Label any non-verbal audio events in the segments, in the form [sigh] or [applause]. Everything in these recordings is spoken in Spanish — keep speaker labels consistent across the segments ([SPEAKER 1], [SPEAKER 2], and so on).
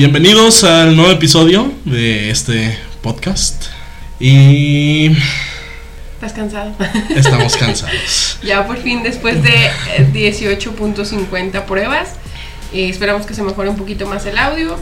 [SPEAKER 1] Bienvenidos al nuevo episodio de este podcast. Y
[SPEAKER 2] ¿Estás cansado?
[SPEAKER 1] estamos [laughs] cansados.
[SPEAKER 2] ya por fin, después de eh, 18.50 pruebas, eh, esperamos que se mejore un poquito más el audio.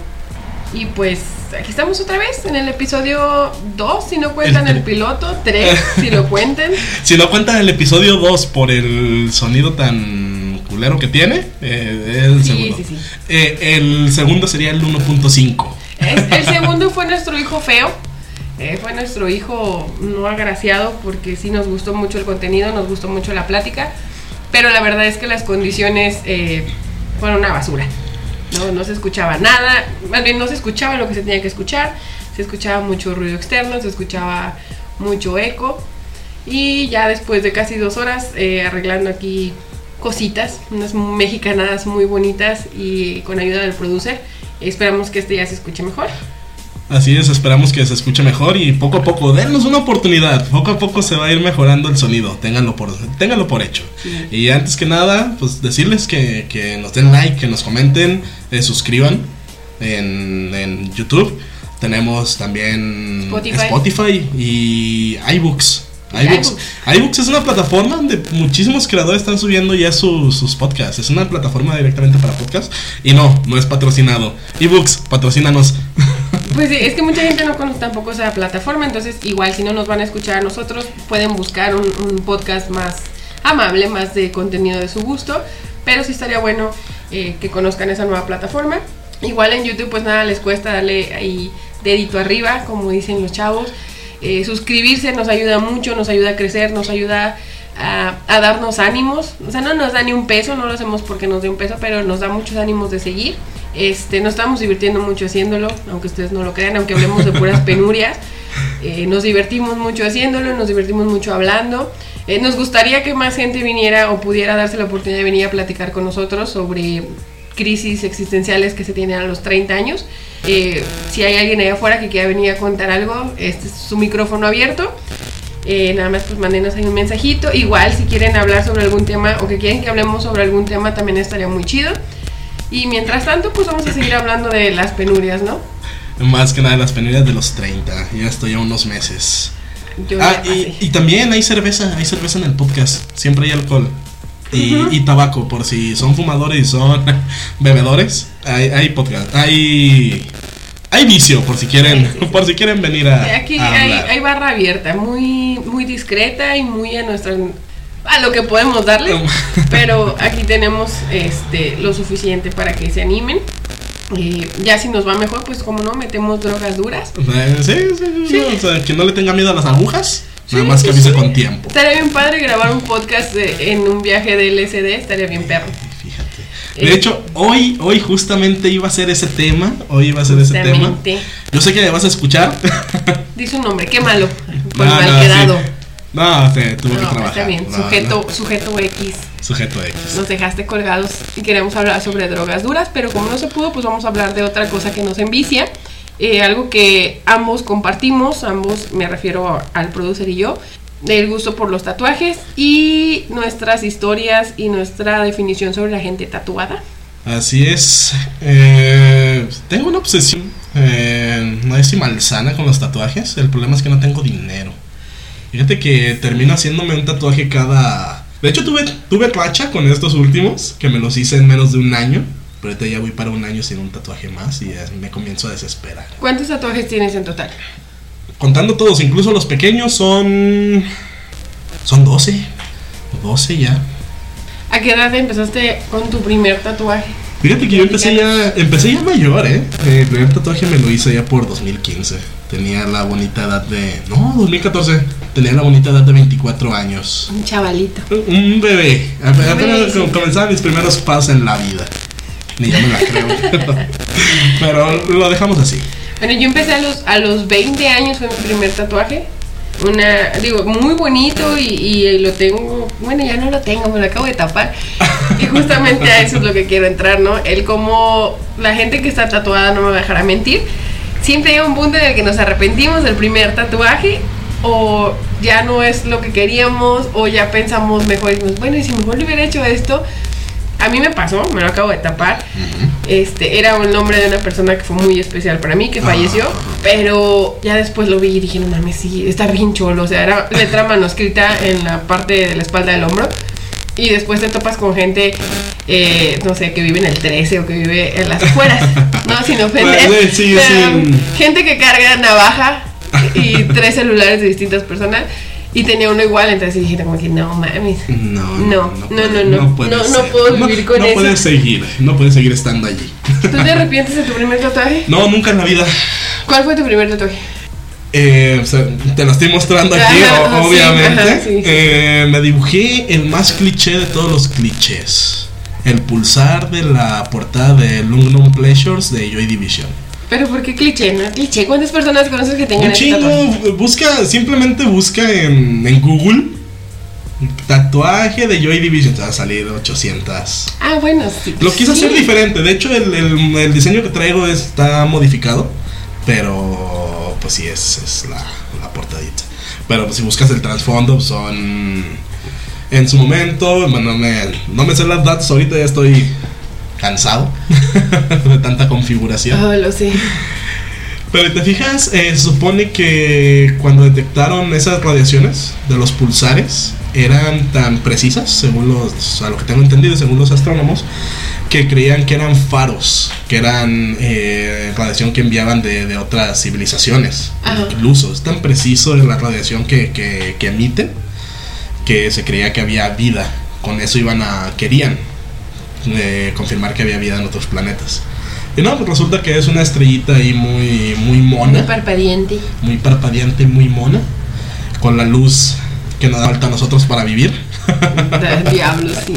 [SPEAKER 2] Y pues aquí estamos otra vez en el episodio 2, si no cuentan
[SPEAKER 1] El
[SPEAKER 2] el, piloto, 3, si lo cuentan. [laughs]
[SPEAKER 1] Si no cuentan el episodio 2 por el sonido tan culero que tiene, eh, el
[SPEAKER 2] Sí,
[SPEAKER 1] segundo.
[SPEAKER 2] sí, sí.
[SPEAKER 1] Eh, el segundo sería el 1.5.
[SPEAKER 2] Es- el [laughs] segundo fue nuestro hijo feo. eh, fue nuestro hijo no agraciado porque sí nos gustó mucho el contenido, nos gustó mucho la plática, pero la verdad es que las condiciones eh, fueron una basura. No, no se escuchaba nada, más bien no se escuchaba lo que se tenía que escuchar, se escuchaba mucho ruido externo, se escuchaba mucho eco y ya después de casi dos horas eh, arreglando aquí cositas, unas mexicanadas muy bonitas y con ayuda del producer, esperamos que este ya se escuche mejor.
[SPEAKER 1] Así es, esperamos que se escuche mejor y poco a poco, denos una oportunidad. Poco a poco se va a ir mejorando el sonido, ténganlo por, ténganlo por hecho.
[SPEAKER 2] Sí.
[SPEAKER 1] Y antes que nada, pues decirles que, que nos den like, que nos comenten, eh, suscriban en, en YouTube. Tenemos también
[SPEAKER 2] Spotify.
[SPEAKER 1] Spotify y iBooks. IBooks.
[SPEAKER 2] iBooks.
[SPEAKER 1] es una plataforma donde muchísimos creadores están subiendo ya su- sus podcasts. Es una plataforma directamente para podcasts. Y no, no es patrocinado. iBooks, patrocínanos. [laughs]
[SPEAKER 2] Pues sí, es que mucha gente no conoce tampoco esa plataforma, entonces igual si no nos van a escuchar a nosotros, pueden buscar un, un podcast más amable, más de contenido de su gusto, pero sí estaría bueno eh, que conozcan esa nueva plataforma. Igual en YouTube pues nada les cuesta darle ahí dedito arriba, como dicen los chavos. Eh, suscribirse nos ayuda mucho, nos ayuda a crecer, nos ayuda a, a darnos ánimos. O sea, no nos da ni un peso, no lo hacemos porque nos dé un peso, pero nos da muchos ánimos de seguir. Este, nos estamos divirtiendo mucho haciéndolo, aunque ustedes no lo crean, aunque hablemos de puras [laughs] penurias. Eh, nos divertimos mucho haciéndolo, nos divertimos mucho hablando. Eh, nos gustaría que más gente viniera o pudiera darse la oportunidad de venir a platicar con nosotros sobre crisis existenciales que se tienen a los 30 años. Eh, si hay alguien allá afuera que quiera venir a contar algo, este es su micrófono abierto. Eh, nada más pues mándenos ahí un mensajito. Igual si quieren hablar sobre algún tema o que quieren que hablemos sobre algún tema también estaría muy chido. Y mientras tanto pues vamos a seguir hablando de las penurias, ¿no?
[SPEAKER 1] Más que nada las penurias de los 30. Ya estoy a unos meses.
[SPEAKER 2] Yo
[SPEAKER 1] Ah, y, y también hay cerveza, hay cerveza en el podcast. Siempre hay alcohol. Y,
[SPEAKER 2] Ujú.
[SPEAKER 1] y tabaco, por si son fumadores y son [laughs] bebedores. Hay, hay podcast. Hay. Hay vicio, por si quieren.
[SPEAKER 2] Sí, sí, sí.
[SPEAKER 1] Por si quieren venir a.
[SPEAKER 2] Aquí
[SPEAKER 1] a
[SPEAKER 2] hay, hay barra abierta, muy, muy discreta y muy a nuestra a lo que podemos darle, [laughs] pero aquí tenemos este lo suficiente para que se animen. Eh, ya si nos va mejor, pues como no, metemos drogas duras.
[SPEAKER 1] Eh, sí, sí, Sí. O sea, que no le tenga miedo a las agujas. Nada más que avise
[SPEAKER 2] sí.
[SPEAKER 1] con tiempo.
[SPEAKER 2] Estaría bien padre grabar un podcast de- en un viaje de LSD, estaría bien perro.
[SPEAKER 1] Fíjate.
[SPEAKER 2] Eh,
[SPEAKER 1] De hecho, hoy, hoy justamente iba a ser ese tema. Hoy iba a ser ese tema. Yo sé que me vas a escuchar. [laughs]
[SPEAKER 2] Dice un nombre, qué malo, por
[SPEAKER 1] No,
[SPEAKER 2] mal
[SPEAKER 1] no,
[SPEAKER 2] quedado.
[SPEAKER 1] sí. No, tuve que
[SPEAKER 2] No,
[SPEAKER 1] trabajar.
[SPEAKER 2] está bien, sujeto, sujeto X.
[SPEAKER 1] Sujeto X.
[SPEAKER 2] Nos dejaste colgados y queremos hablar sobre drogas duras, pero como no se pudo, pues vamos a hablar de otra cosa que nos envicia. Eh, algo que ambos compartimos, ambos me refiero al producer y yo, el gusto por los tatuajes y nuestras historias y nuestra definición sobre la gente tatuada.
[SPEAKER 1] Así es. Eh, tengo una obsesión. eh, no es si malsana con los tatuajes. El problema es que no tengo dinero. Fíjate que termino haciéndome un tatuaje cada. De hecho, tuve, tuve racha con estos últimos, que me los hice en menos de un año. Pero ahorita ya voy para un año sin un tatuaje más y me comienzo a desesperar.
[SPEAKER 2] ¿Cuántos tatuajes tienes en total?
[SPEAKER 1] Contando todos, incluso los pequeños, son. Son 12. 12 ya.
[SPEAKER 2] ¿A qué edad empezaste con tu primer tatuaje?
[SPEAKER 1] Fíjate que yo empecé ya, empecé ya mayor, ¿eh? El primer tatuaje me lo hice ya por 2015. Tenía la bonita edad de... No, 2014. Tenía la bonita edad de 24 años.
[SPEAKER 2] Un chavalito.
[SPEAKER 1] Un bebé. Apenas
[SPEAKER 2] bebé, sí.
[SPEAKER 1] com- comenzaban mis primeros pasos en la vida. Ni yo me la creo. [laughs] Pero lo dejamos así.
[SPEAKER 2] Bueno, yo empecé a los, a los 20 años, fue mi primer tatuaje. Una, digo, muy bonito y, y lo tengo, bueno, ya no lo tengo, me lo acabo de tapar. Y justamente a eso es lo que quiero entrar, ¿no? El cómo la gente que está tatuada no me va a dejar a mentir. Siempre llega un punto en el que nos arrepentimos del primer tatuaje o ya no es lo que queríamos o ya pensamos mejor y decimos, bueno, y si mejor le hubiera hecho esto. A mí me pasó, me lo acabo de tapar. Este, era un nombre de una persona que fue muy especial para mí, que falleció, pero ya después lo vi y dije, no mames, sí, está bien cholo, o sea, era letra manuscrita en la parte de la espalda del hombro. Y después te topas con gente, eh, no sé, que vive en el 13 o que vive en las afueras, no, [laughs] sin ofender.
[SPEAKER 1] Sí, sí.
[SPEAKER 2] Gente que carga navaja y tres celulares de distintas personas. Y tenía uno igual, entonces dije como que no mames.
[SPEAKER 1] No,
[SPEAKER 2] No, no, no, no,
[SPEAKER 1] puede
[SPEAKER 2] no, no
[SPEAKER 1] ser.
[SPEAKER 2] puedo vivir con
[SPEAKER 1] no
[SPEAKER 2] eso.
[SPEAKER 1] puedes seguir, no puedes seguir estando allí.
[SPEAKER 2] ¿Tú te arrepientes de tu primer tatuaje?
[SPEAKER 1] No, nunca en la vida.
[SPEAKER 2] ¿Cuál fue tu primer tatuaje?
[SPEAKER 1] Eh, o sea, te lo estoy mostrando aquí,
[SPEAKER 2] Ajá,
[SPEAKER 1] o-
[SPEAKER 2] ajá, sí,
[SPEAKER 1] obviamente.
[SPEAKER 2] ajá, sí.
[SPEAKER 1] Eh, me dibujé el más cliché de todos los clichés. El pulsar de la portada de Lungnum Pleasures de Joy Division.
[SPEAKER 2] Pero ¿por qué cliché? ¿No? ¿Cliché? ¿Cuántas personas conoces que tengan
[SPEAKER 1] Un chingo, busca, simplemente busca en, en Google tatuaje de Joy Division, te va a salir 800.
[SPEAKER 2] Ah, bueno, sí.
[SPEAKER 1] Lo quise
[SPEAKER 2] sí.
[SPEAKER 1] hacer diferente, de hecho el, el- el diseño que traigo está modificado, pero pues sí, es, es la, la portadita. Pero pues, si buscas el trasfondo, son... En su momento, bueno, no me, no me sé las datos, ahorita ya estoy cansado de [laughs] tanta configuración.
[SPEAKER 2] Oh, lo sé.
[SPEAKER 1] Pero te fijas, eh, se supone que cuando detectaron esas radiaciones de los pulsares eran tan precisas, según los, a lo que tengo entendido, según los astrónomos, que creían que eran faros, que eran eh, radiación que enviaban de, de otras civilizaciones.
[SPEAKER 2] Ajá.
[SPEAKER 1] Incluso es tan preciso la radiación que, que, que emiten que se creía que había vida. Con eso iban a querían eh, confirmar que había vida en otros planetas. Y no, pues resulta que es una estrellita ahí muy, muy
[SPEAKER 2] Muy
[SPEAKER 1] mona,
[SPEAKER 2] parpadeante.
[SPEAKER 1] muy parpadeante, muy mona, con la luz que nos da falta a nosotros para vivir. [laughs]
[SPEAKER 2] Diablo, sí.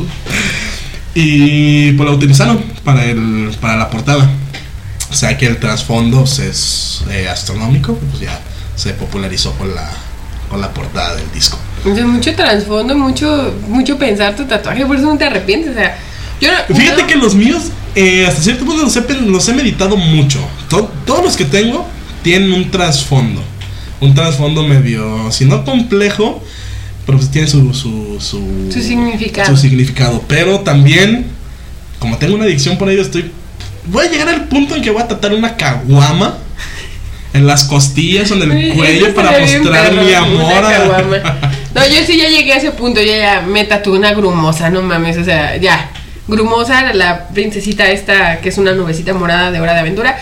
[SPEAKER 1] Y pues la utilizaron para, el, para la portada. O sea que el trasfondo pues, es eh, astronómico, pues ya se popularizó con la, con la portada del disco.
[SPEAKER 2] Entonces, mucho trasfondo, mucho, mucho pensar tu tatuaje, por eso no te arrepientes. O sea, yo no-
[SPEAKER 1] Fíjate
[SPEAKER 2] no-
[SPEAKER 1] que los míos, eh, hasta cierto punto, los he, los he meditado mucho. To- todos los que tengo tienen un trasfondo. Un trasfondo medio, si no complejo, pero pues tiene su, su, su,
[SPEAKER 2] Su significado.
[SPEAKER 1] su significado. Pero también, como tengo una adicción por ello, estoy. Voy a llegar al punto en que voy a tratar una caguama en las costillas o en el cuello para mostrar mi amor. a-. [laughs]
[SPEAKER 2] No, yo sí ya llegué a ese punto, yo ya me tatué una grumosa, no mames, o sea, ya. Grumosa, la princesita esta que es una nubecita morada de Hora de Aventura.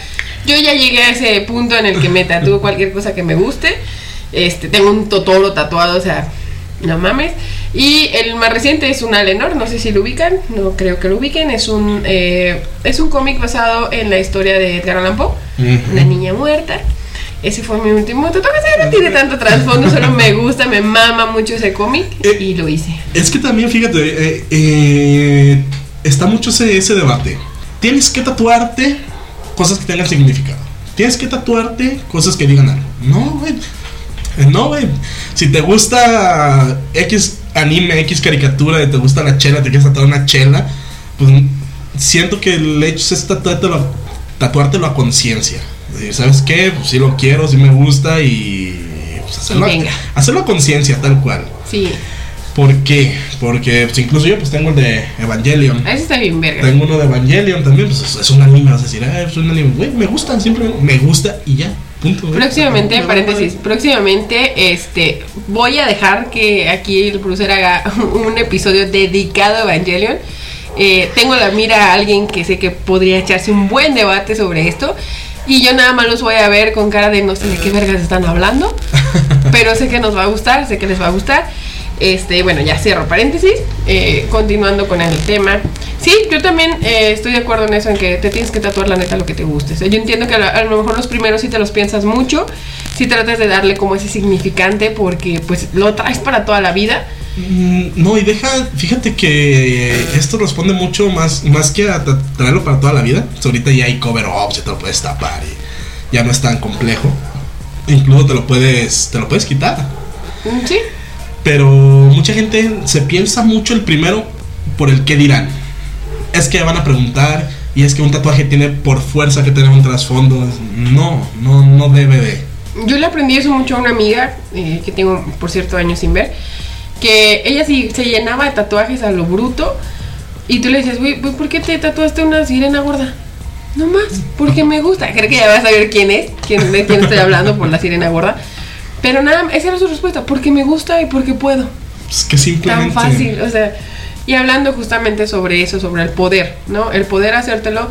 [SPEAKER 2] Yo ya llegué a ese punto en el que me tatúo [laughs] cualquier cosa que me guste. Este, tengo un Totoro tatuado, o sea, no mames. Y el más reciente es un Alenor, no sé si lo ubican, no creo que lo ubiquen. Es un, eh, es un cómic basado en la historia de Edgar Allan Poe, una niña muerta. Ese fue mi último tatuaje, no tiene tanto trasfondo, solo me gusta, me mama mucho ese cómic
[SPEAKER 1] Eh,
[SPEAKER 2] y lo hice.
[SPEAKER 1] Es que también, fíjate, eh, eh, está mucho ese, ese debate. Tienes que tatuarte cosas que tengan significado. Tienes que tatuarte cosas que digan algo. No, güey. No, güey. Si te gusta X anime, X caricatura, y te gusta la chela, te quieres tatuar una chela, pues siento que el hecho es tatuártelo, tatuártelo a conciencia. Y, ¿Sabes qué? Pues sí lo quiero, sí me gusta y pues, hacerlo, a-
[SPEAKER 2] venga.
[SPEAKER 1] hacerlo a conciencia, tal cual.
[SPEAKER 2] Sí,
[SPEAKER 1] ¿Por qué? Porque pues, incluso yo pues tengo el de Evangelion.
[SPEAKER 2] a eso está bien verga.
[SPEAKER 1] Tengo uno de Evangelion también, pues es- es un anime, vas a decir, ah, es un anime, güey, me gustan, simplemente me gusta y ya, punto.
[SPEAKER 2] Próximamente,
[SPEAKER 1] Me
[SPEAKER 2] paréntesis, próximamente este voy a dejar que aquí el producer haga [laughs] un episodio dedicado a Evangelion. Eh, tengo la mira a alguien que sé que podría echarse un buen debate sobre esto. Y yo nada más los voy a ver con cara de no sé de qué vergas están hablando. [laughs] pero sé que nos va a gustar, sé que les va a gustar. Este, bueno, ya cierro paréntesis. Eh, continuando con el tema. Sí, yo también eh, estoy de acuerdo en eso, en que te tienes que tatuar la neta lo que te guste. O sea, yo entiendo que a, lo mejor los primeros sí te los piensas mucho, sí tratas de darle como ese significante porque pues lo traes para toda la vida.
[SPEAKER 1] Mm, No, y deja, fíjate que esto responde mucho más, más que a tra- traerlo para toda la vida. Pues ahorita ya hay cover ups, ya te lo puedes tapar y ya no es tan complejo. Incluso te lo puedes, te lo puedes quitar.
[SPEAKER 2] Mm, Sí,
[SPEAKER 1] Pero mucha gente se piensa mucho el primero por el que dirán. Es que van a preguntar y es que un tatuaje tiene por fuerza que tener un trasfondo. No, no, no debe de.
[SPEAKER 2] yo le aprendí eso mucho a una amiga eh, que tengo, por cierto, años sin ver, que ella sí se llenaba de tatuajes a lo bruto Y tú le dices, güey, güey, ¿por qué te tatuaste una sirena gorda? No más, porque me gusta. Creo que ya vas a ver quién es, quién, de quién estoy hablando por la sirena gorda. Pero nada, esa era su respuesta, porque me gusta y porque puedo.
[SPEAKER 1] Es que simplemente.
[SPEAKER 2] Tan fácil, o sea, y hablando justamente sobre eso, sobre el poder, ¿no? El poder hacértelo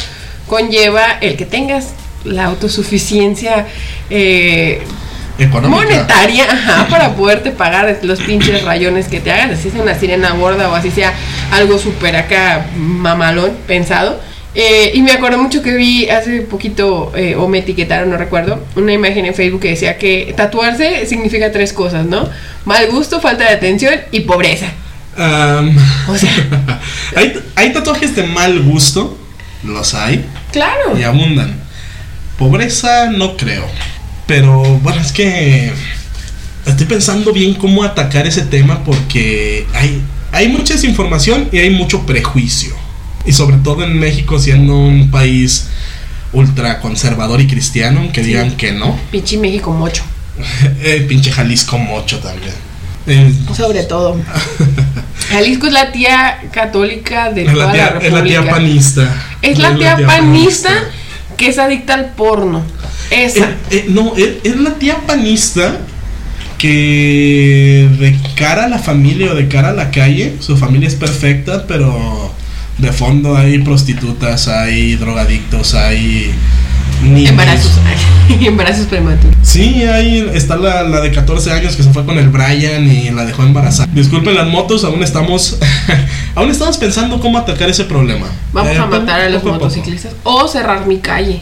[SPEAKER 2] conlleva el que tengas la autosuficiencia eh,
[SPEAKER 1] Económica.
[SPEAKER 2] monetaria [laughs] ajá, para poderte pagar los pinches rayones que te hagan, así sea una sirena gorda o así sea algo súper acá mamalón pensado. Eh, y me acuerdo mucho que vi hace poquito, eh, o me etiquetaron, no recuerdo, una imagen en Facebook que decía que tatuarse significa tres cosas, ¿no? Mal gusto, falta de atención y pobreza.
[SPEAKER 1] Am,
[SPEAKER 2] O sea, [laughs]
[SPEAKER 1] hay, hay tatuajes de mal gusto, los hay,
[SPEAKER 2] claro.
[SPEAKER 1] y abundan. Pobreza no creo. Pero bueno, es que estoy pensando bien cómo atacar ese tema porque hay, hay mucha desinformación y hay mucho prejuicio. Y sobre todo en México siendo un país ultra conservador y cristiano, que
[SPEAKER 2] Sí.
[SPEAKER 1] digan que no.
[SPEAKER 2] Pinche México mocho. [laughs]
[SPEAKER 1] Eh, pinche Jalisco mocho también. Eh,
[SPEAKER 2] Sobre todo. [laughs] Jalisco es la tía católica de
[SPEAKER 1] es,
[SPEAKER 2] toda
[SPEAKER 1] la tía,
[SPEAKER 2] la
[SPEAKER 1] es la tía
[SPEAKER 2] República.
[SPEAKER 1] panista.
[SPEAKER 2] Es la tía panista que es adicta al porno. Esa.
[SPEAKER 1] Eh, eh, no, es la tía panista que de cara a la familia o de cara a la calle, su familia es perfecta, pero de fondo hay prostitutas, hay drogadictos, hay niños.
[SPEAKER 2] Embarazos. [laughs] Embarazos prematuros.
[SPEAKER 1] Sí, ahí está la, la de 14 años que se fue con el Brian y la dejó embarazada. Disculpen las motos, aún estamos [laughs] aún estamos pensando cómo atacar ese problema.
[SPEAKER 2] Vamos
[SPEAKER 1] Eh,
[SPEAKER 2] a matar a los motociclistas. O cerrar mi calle.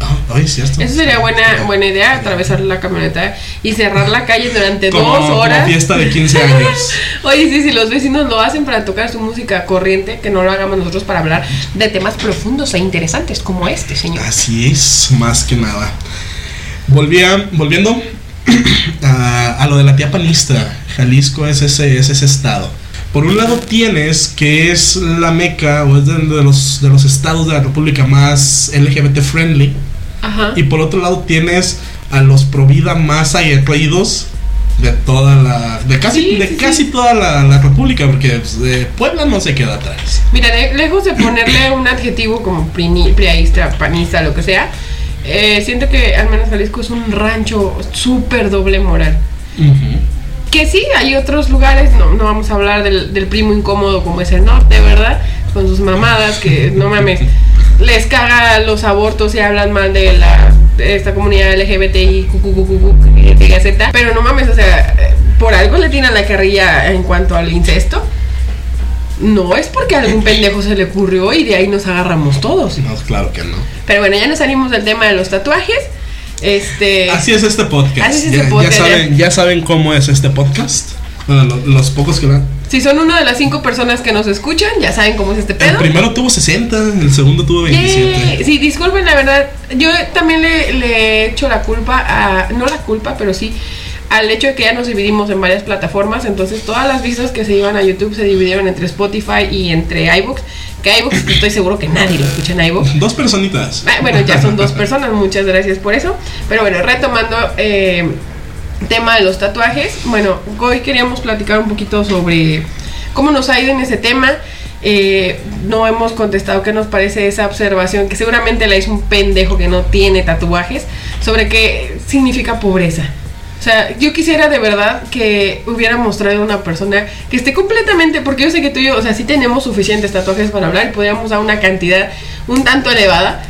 [SPEAKER 1] Ah, cierto.
[SPEAKER 2] Eso sería buena, buena idea, atravesar la camioneta y cerrar la calle durante
[SPEAKER 1] como,
[SPEAKER 2] dos
[SPEAKER 1] como
[SPEAKER 2] horas.
[SPEAKER 1] fiesta de 15 [laughs] años.
[SPEAKER 2] Oye, sí, si los vecinos lo hacen para tocar su música corriente, que no lo hagamos nosotros para hablar de temas profundos e interesantes como este, señor.
[SPEAKER 1] Así es, más que nada. Volvía, volviendo [clears throat] a, a lo de la tía panista, Jalisco es ese, es ese estado. Por un lado tienes que es la meca o es de, de los, de los estados de la república más LGBT friendly.
[SPEAKER 2] Ajá.
[SPEAKER 1] Y por otro lado tienes a los pro vida más aguerridos de toda la... de casi,
[SPEAKER 2] Sí,
[SPEAKER 1] de
[SPEAKER 2] sí,
[SPEAKER 1] casi
[SPEAKER 2] sí.
[SPEAKER 1] toda la, la república, porque pues, de Puebla no se queda atrás.
[SPEAKER 2] Mira, lejos de ponerle un adjetivo como priaísta, panista, lo que sea, eh, siento que al menos Jalisco es un rancho súper doble moral. Que sí, hay otros lugares, no, no vamos a hablar del, del primo incómodo como es el norte, ¿verdad? Con sus mamadas, que no mames, [laughs] les caga los abortos y hablan mal de la de esta comunidad LGBTI, Z, pero no mames, o sea, eh, por algo le tiran la carrilla en cuanto al incesto. No es porque a algún pendejo se le ocurrió y de ahí nos agarramos todos.
[SPEAKER 1] No, claro que no.
[SPEAKER 2] Pero bueno, ya nos salimos del tema de los tatuajes. Este.
[SPEAKER 1] Así es este podcast.
[SPEAKER 2] Así es este
[SPEAKER 1] ya, ya
[SPEAKER 2] podcast,
[SPEAKER 1] saben, ya saben cómo es este podcast. Bueno, lo- los pocos que van.
[SPEAKER 2] Si son una de las cinco personas que nos escuchan, ya saben cómo es este
[SPEAKER 1] El
[SPEAKER 2] pedo.
[SPEAKER 1] primero tuvo 60, el segundo tuvo 27.
[SPEAKER 2] Yay. Sí, disculpen, la verdad. Yo también le, le echo la culpa a. No la culpa, pero sí. Al hecho de que ya nos dividimos en varias plataformas. Entonces, todas las vistas que se iban a YouTube se dividieron entre Spotify y entre iBooks. Que iBooks estoy seguro que nadie lo escucha en iBooks.
[SPEAKER 1] Dos personitas.
[SPEAKER 2] Ah, Bueno, ya son dos [laughs] personas, muchas gracias por eso. Pero bueno, retomando eh, tema de los tatuajes. Bueno, hoy queríamos platicar un poquito sobre cómo nos ha ido en ese tema. Eh, no hemos contestado qué nos parece esa observación que seguramente la hizo un pendejo que no tiene tatuajes sobre qué significa pobreza. O sea, yo quisiera de verdad que hubiera mostrado una persona que esté completamente, porque yo sé que tú y yo, o sea, sí tenemos suficientes tatuajes para hablar y podríamos dar una cantidad un tanto elevada,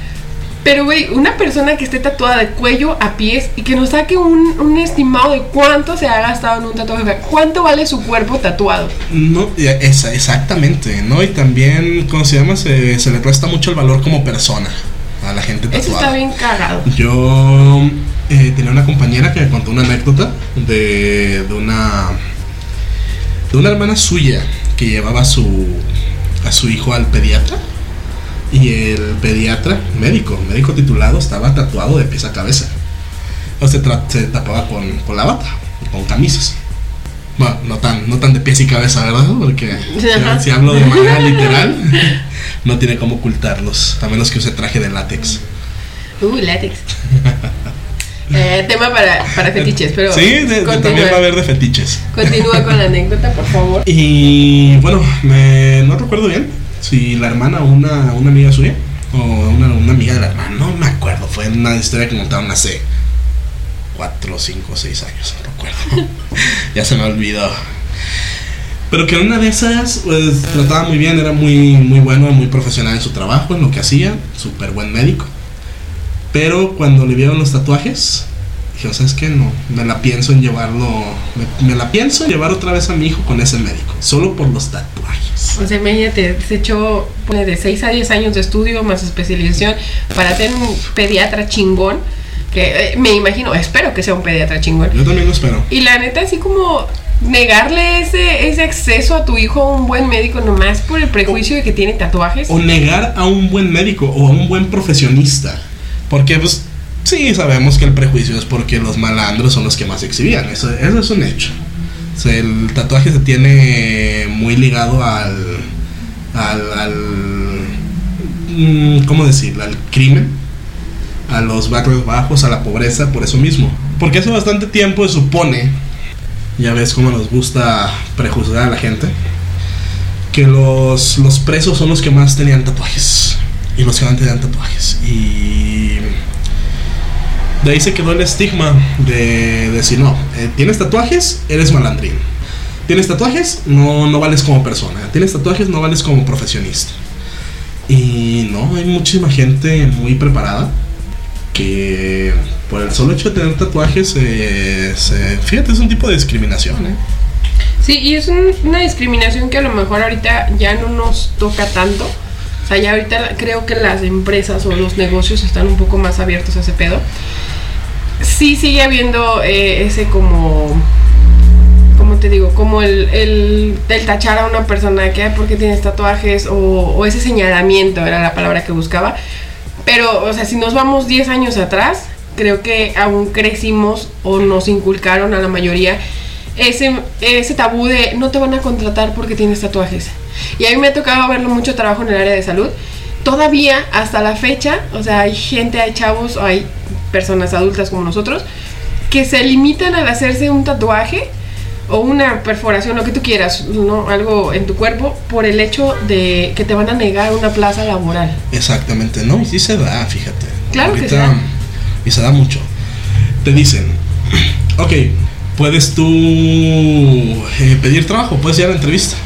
[SPEAKER 2] pero, güey, una persona que esté tatuada de cuello a pies y que nos saque un, un estimado de cuánto se ha gastado en un tatuaje, cuánto vale su cuerpo tatuado.
[SPEAKER 1] No, esa, exactamente, ¿no? Y también, ¿cómo se llama? Se, se le resta mucho el valor como persona a la gente
[SPEAKER 2] Eso
[SPEAKER 1] tatuada.
[SPEAKER 2] está bien cagado.
[SPEAKER 1] Yo eh, tenía una compañera que me contó una anécdota de, de una de una hermana suya que llevaba a su a su hijo al pediatra y el pediatra médico médico titulado estaba tatuado de pies a cabeza o se, se tapaba con, con la bata con camisas bueno no tan no tan de pies y cabeza verdad porque si, si hablo de manera literal [laughs] no tiene cómo ocultarlos a menos que use traje de látex
[SPEAKER 2] Uh, látex. Eh, tema para, para fetiches, pero.
[SPEAKER 1] Sí, de- también va a haber de fetiches.
[SPEAKER 2] Continúa con la anécdota, por favor. [laughs]
[SPEAKER 1] Y bueno, me, no recuerdo bien si la hermana o una, una amiga suya, o una, una amiga de la hermana, no me acuerdo, fue una historia que contaron hace 4, 5, 6 años, no recuerdo. [laughs] ya se me olvidó. Pero que una de esas, pues trataba muy bien, era muy, muy bueno, muy profesional en su trabajo, en lo que hacía, súper buen médico. Pero cuando le vieron los tatuajes, dije, o sea, es que no, me la pienso en llevarlo, me, me la pienso en llevar otra vez a mi hijo con ese médico, solo por los tatuajes.
[SPEAKER 2] O sea, imagínate, se echó pone, de 6 a 10 años de estudio más especialización para ser un pediatra chingón. Que eh, me imagino, espero que sea un pediatra chingón.
[SPEAKER 1] Yo también lo espero.
[SPEAKER 2] Y la neta, así como negarle ese, ese acceso a tu hijo a un buen médico nomás por el prejuicio de que tiene tatuajes.
[SPEAKER 1] O negar a un buen médico o a un buen profesionista. Porque, pues, sí, sabemos que el prejuicio es porque los malandros son los que más exhibían. Eso, eso es un hecho. El tatuaje se tiene muy ligado al. al. al mm, ¿Cómo decirlo? Al crimen. A los barrios bajos, a la pobreza, por eso mismo. Porque hace bastante tiempo se supone. Ya ves cómo nos gusta prejuzgar a la gente. Que los, los presos son los que más tenían tatuajes. Y los que no tenían tatuajes. Y de ahí se quedó el estigma de decir, no, eh, tienes tatuajes, eres malandrín. Tienes tatuajes, no, no vales como persona. Tienes tatuajes, no vales como profesionista. Y no, hay muchísima gente muy preparada que por el solo hecho de tener tatuajes, eh, fíjate, es un tipo de discriminación. ¿eh?
[SPEAKER 2] Sí, y es un- una discriminación que a lo mejor ahorita ya no nos toca tanto. O sea, ya ahorita creo que las empresas o los negocios están un poco más abiertos a ese pedo. Sí sigue habiendo eh, ese como... ¿Cómo te digo? Como el, el, tachar a una persona que, "Ay, ¿por qué tienes tatuajes? O, ese señalamiento era la palabra que buscaba. Pero, o sea, si nos vamos 10 años atrás, creo que aún crecimos o nos inculcaron a la mayoría ese, ese tabú de no te van a contratar porque tienes tatuajes. Y a mí me ha tocado verlo mucho trabajo en el área de salud. Todavía, hasta la fecha, o sea, hay gente, hay chavos, hay personas adultas como nosotros, que se limitan al hacerse un tatuaje o una perforación, lo que tú quieras, ¿no? Algo en tu cuerpo, por el hecho de que te van a negar una plaza laboral.
[SPEAKER 1] Exactamente, no, y sí se da, fíjate.
[SPEAKER 2] Claro que se da.
[SPEAKER 1] Y se da mucho. Te dicen, [clears throat] ok, puedes tú eh, pedir trabajo, puedes ir a la entrevista.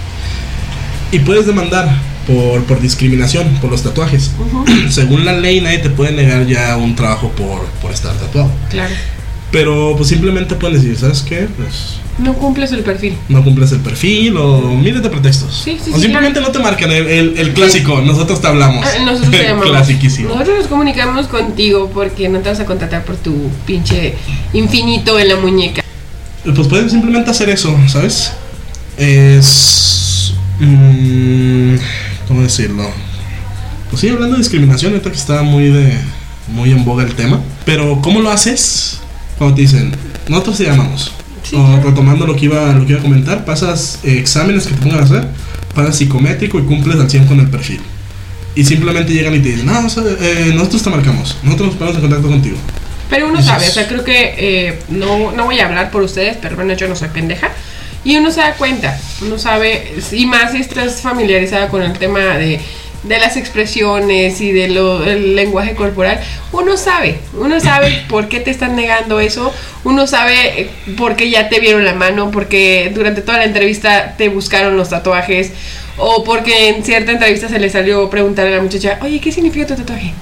[SPEAKER 1] Y puedes demandar por, por discriminación, por los tatuajes. [clears throat] Según la ley, nadie te puede negar ya un trabajo por, por estar tatuado.
[SPEAKER 2] Claro.
[SPEAKER 1] Pero pues simplemente pueden decir, ¿sabes qué? Pues
[SPEAKER 2] No cumples el perfil.
[SPEAKER 1] no cumples el perfil o miles de pretextos.
[SPEAKER 2] Sí, sí,
[SPEAKER 1] o
[SPEAKER 2] sí,
[SPEAKER 1] simplemente no te marcan el, el- el clásico, nosotros te hablamos.
[SPEAKER 2] Ah, Nosotros te [laughs] llamamos.
[SPEAKER 1] Clasiquísimo.
[SPEAKER 2] Nosotros nos comunicamos contigo porque no te vas a contratar por tu pinche infinito en la muñeca.
[SPEAKER 1] Pues pueden simplemente hacer eso, ¿sabes? Es... mm, ¿Cómo decirlo? Pues sí, hablando de discriminación, ahorita que está muy de muy en boga el tema. Pero ¿cómo lo haces? Cuando te dicen, nosotros te llamamos.
[SPEAKER 2] Sí,
[SPEAKER 1] o
[SPEAKER 2] claro.
[SPEAKER 1] retomando lo que iba lo que iba a comentar, pasas eh, exámenes que te pongan a hacer, pasas psicométrico y cumples al 100 con el perfil. Y simplemente llegan y te dicen, no, o sea, eh, nosotros te marcamos, nosotros nos ponemos en contacto contigo.
[SPEAKER 2] Pero uno sabe, o sea, creo que eh, no, no voy a hablar por ustedes, pero bueno, yo no soy pendeja. Y uno se da cuenta, uno sabe, y más si estás familiarizada con el tema de, de las expresiones y del lenguaje corporal, uno sabe, uno sabe [clears throat] por qué te están negando eso, uno sabe eh, por qué ya te vieron la mano, porque durante toda la entrevista te buscaron los tatuajes, o porque en cierta entrevista se le salió preguntar a la muchacha, oye, ¿qué significa tu tatuaje?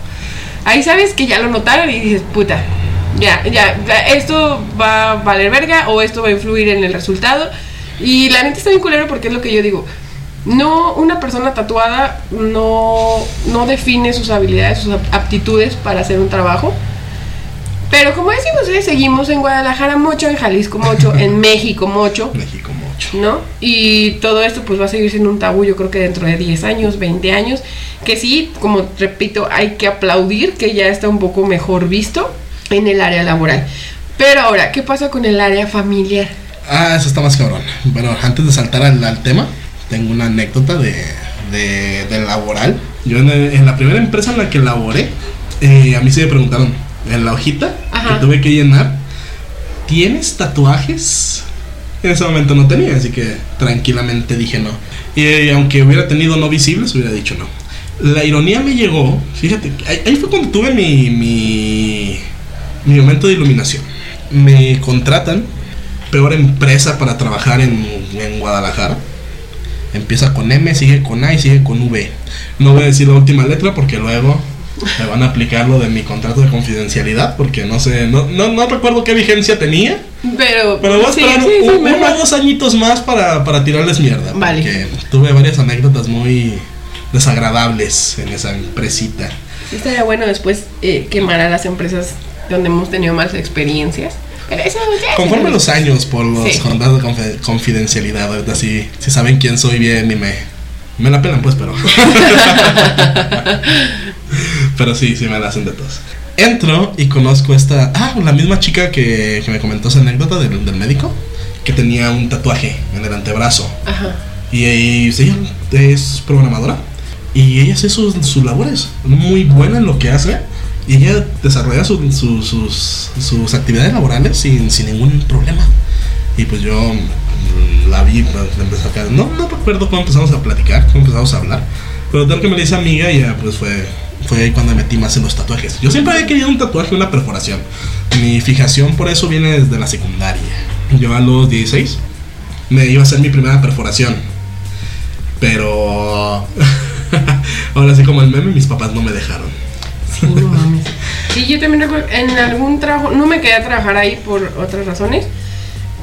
[SPEAKER 2] Ahí sabes que ya lo notaron y dices, puta, ya, ya, ya, esto va a valer verga o esto va a influir en el resultado. Y la neta está bien culero porque es lo que yo digo. No, una persona tatuada no, no define sus habilidades, sus ap- aptitudes para hacer un trabajo. Pero como decimos, eh, seguimos en Guadalajara mucho, en Jalisco mucho, [laughs] en México mucho.
[SPEAKER 1] México mucho.
[SPEAKER 2] ¿no? Y todo esto pues va a seguir siendo un tabú, yo creo que dentro de 10 años, 20 años, que sí, como repito, hay que aplaudir que ya está un poco mejor visto en el área laboral. Pero ahora, ¿qué pasa con el área familiar?
[SPEAKER 1] Ah, eso está más cabrón. Bueno, antes de saltar al, al tema, tengo una anécdota de, de, de laboral. Yo en, en la primera empresa en la que laboré, eh, a mí se me preguntaron, en la hojita
[SPEAKER 2] Ajá.
[SPEAKER 1] que tuve que llenar, ¿tienes tatuajes? En ese momento no tenía, así que tranquilamente dije no. Y, eh, aunque hubiera tenido no visibles, hubiera dicho no. La ironía me llegó, fíjate, ahí, ahí fue cuando tuve mi, mi, mi momento de iluminación. Me contratan, peor empresa para trabajar en, en Guadalajara. Empieza con M, sigue con A y sigue con V. No voy a decir la última letra porque luego me van a aplicar lo de mi contrato de confidencialidad porque no sé, no, no, no recuerdo qué vigencia tenía.
[SPEAKER 2] Pero,
[SPEAKER 1] Pero voy a
[SPEAKER 2] sí,
[SPEAKER 1] esperar
[SPEAKER 2] sí, sí,
[SPEAKER 1] un-
[SPEAKER 2] me-
[SPEAKER 1] uno o dos añitos más para, para tirarles mierda.
[SPEAKER 2] Vale.
[SPEAKER 1] Porque tuve varias anécdotas muy desagradables en esa empresita.
[SPEAKER 2] Sí estaría bueno después eh, quemar a las empresas donde hemos tenido más experiencias.
[SPEAKER 1] Conforme los años por los
[SPEAKER 2] Sí.
[SPEAKER 1] contratos de confi- confidencialidad, ahorita sí, sí saben quién soy bien y me, me la pelan pues, pero... [laughs] pero sí, sí me la hacen de todos. Entro y conozco esta... Ah, la misma chica que, que me comentó esa anécdota del, del médico, que tenía un tatuaje en el antebrazo.
[SPEAKER 2] Ajá.
[SPEAKER 1] Y, ella es programadora. Y ella hace sus, sus labores. Muy buena en lo que hace. Y ella desarrolla su- su- sus, sus actividades laborales sin, sin ningún problema. Y pues yo mm, la vi, empecé a. No, no recuerdo cómo empezamos a platicar, cómo empezamos a hablar. Pero tal que me le hice amiga y ya pues fue, fue ahí cuando me metí más en los tatuajes. Yo siempre había querido un tatuaje, una perforación. Mi fijación por eso viene desde la secundaria. Yo a los 16 me iba a hacer mi primera perforación. Pero [laughs] ahora sí como el meme, mis papás no me dejaron.
[SPEAKER 2] Sí, no mames. [laughs] Sí, yo también recuerdo, en algún trabajo, no me quedé a trabajar ahí por otras razones,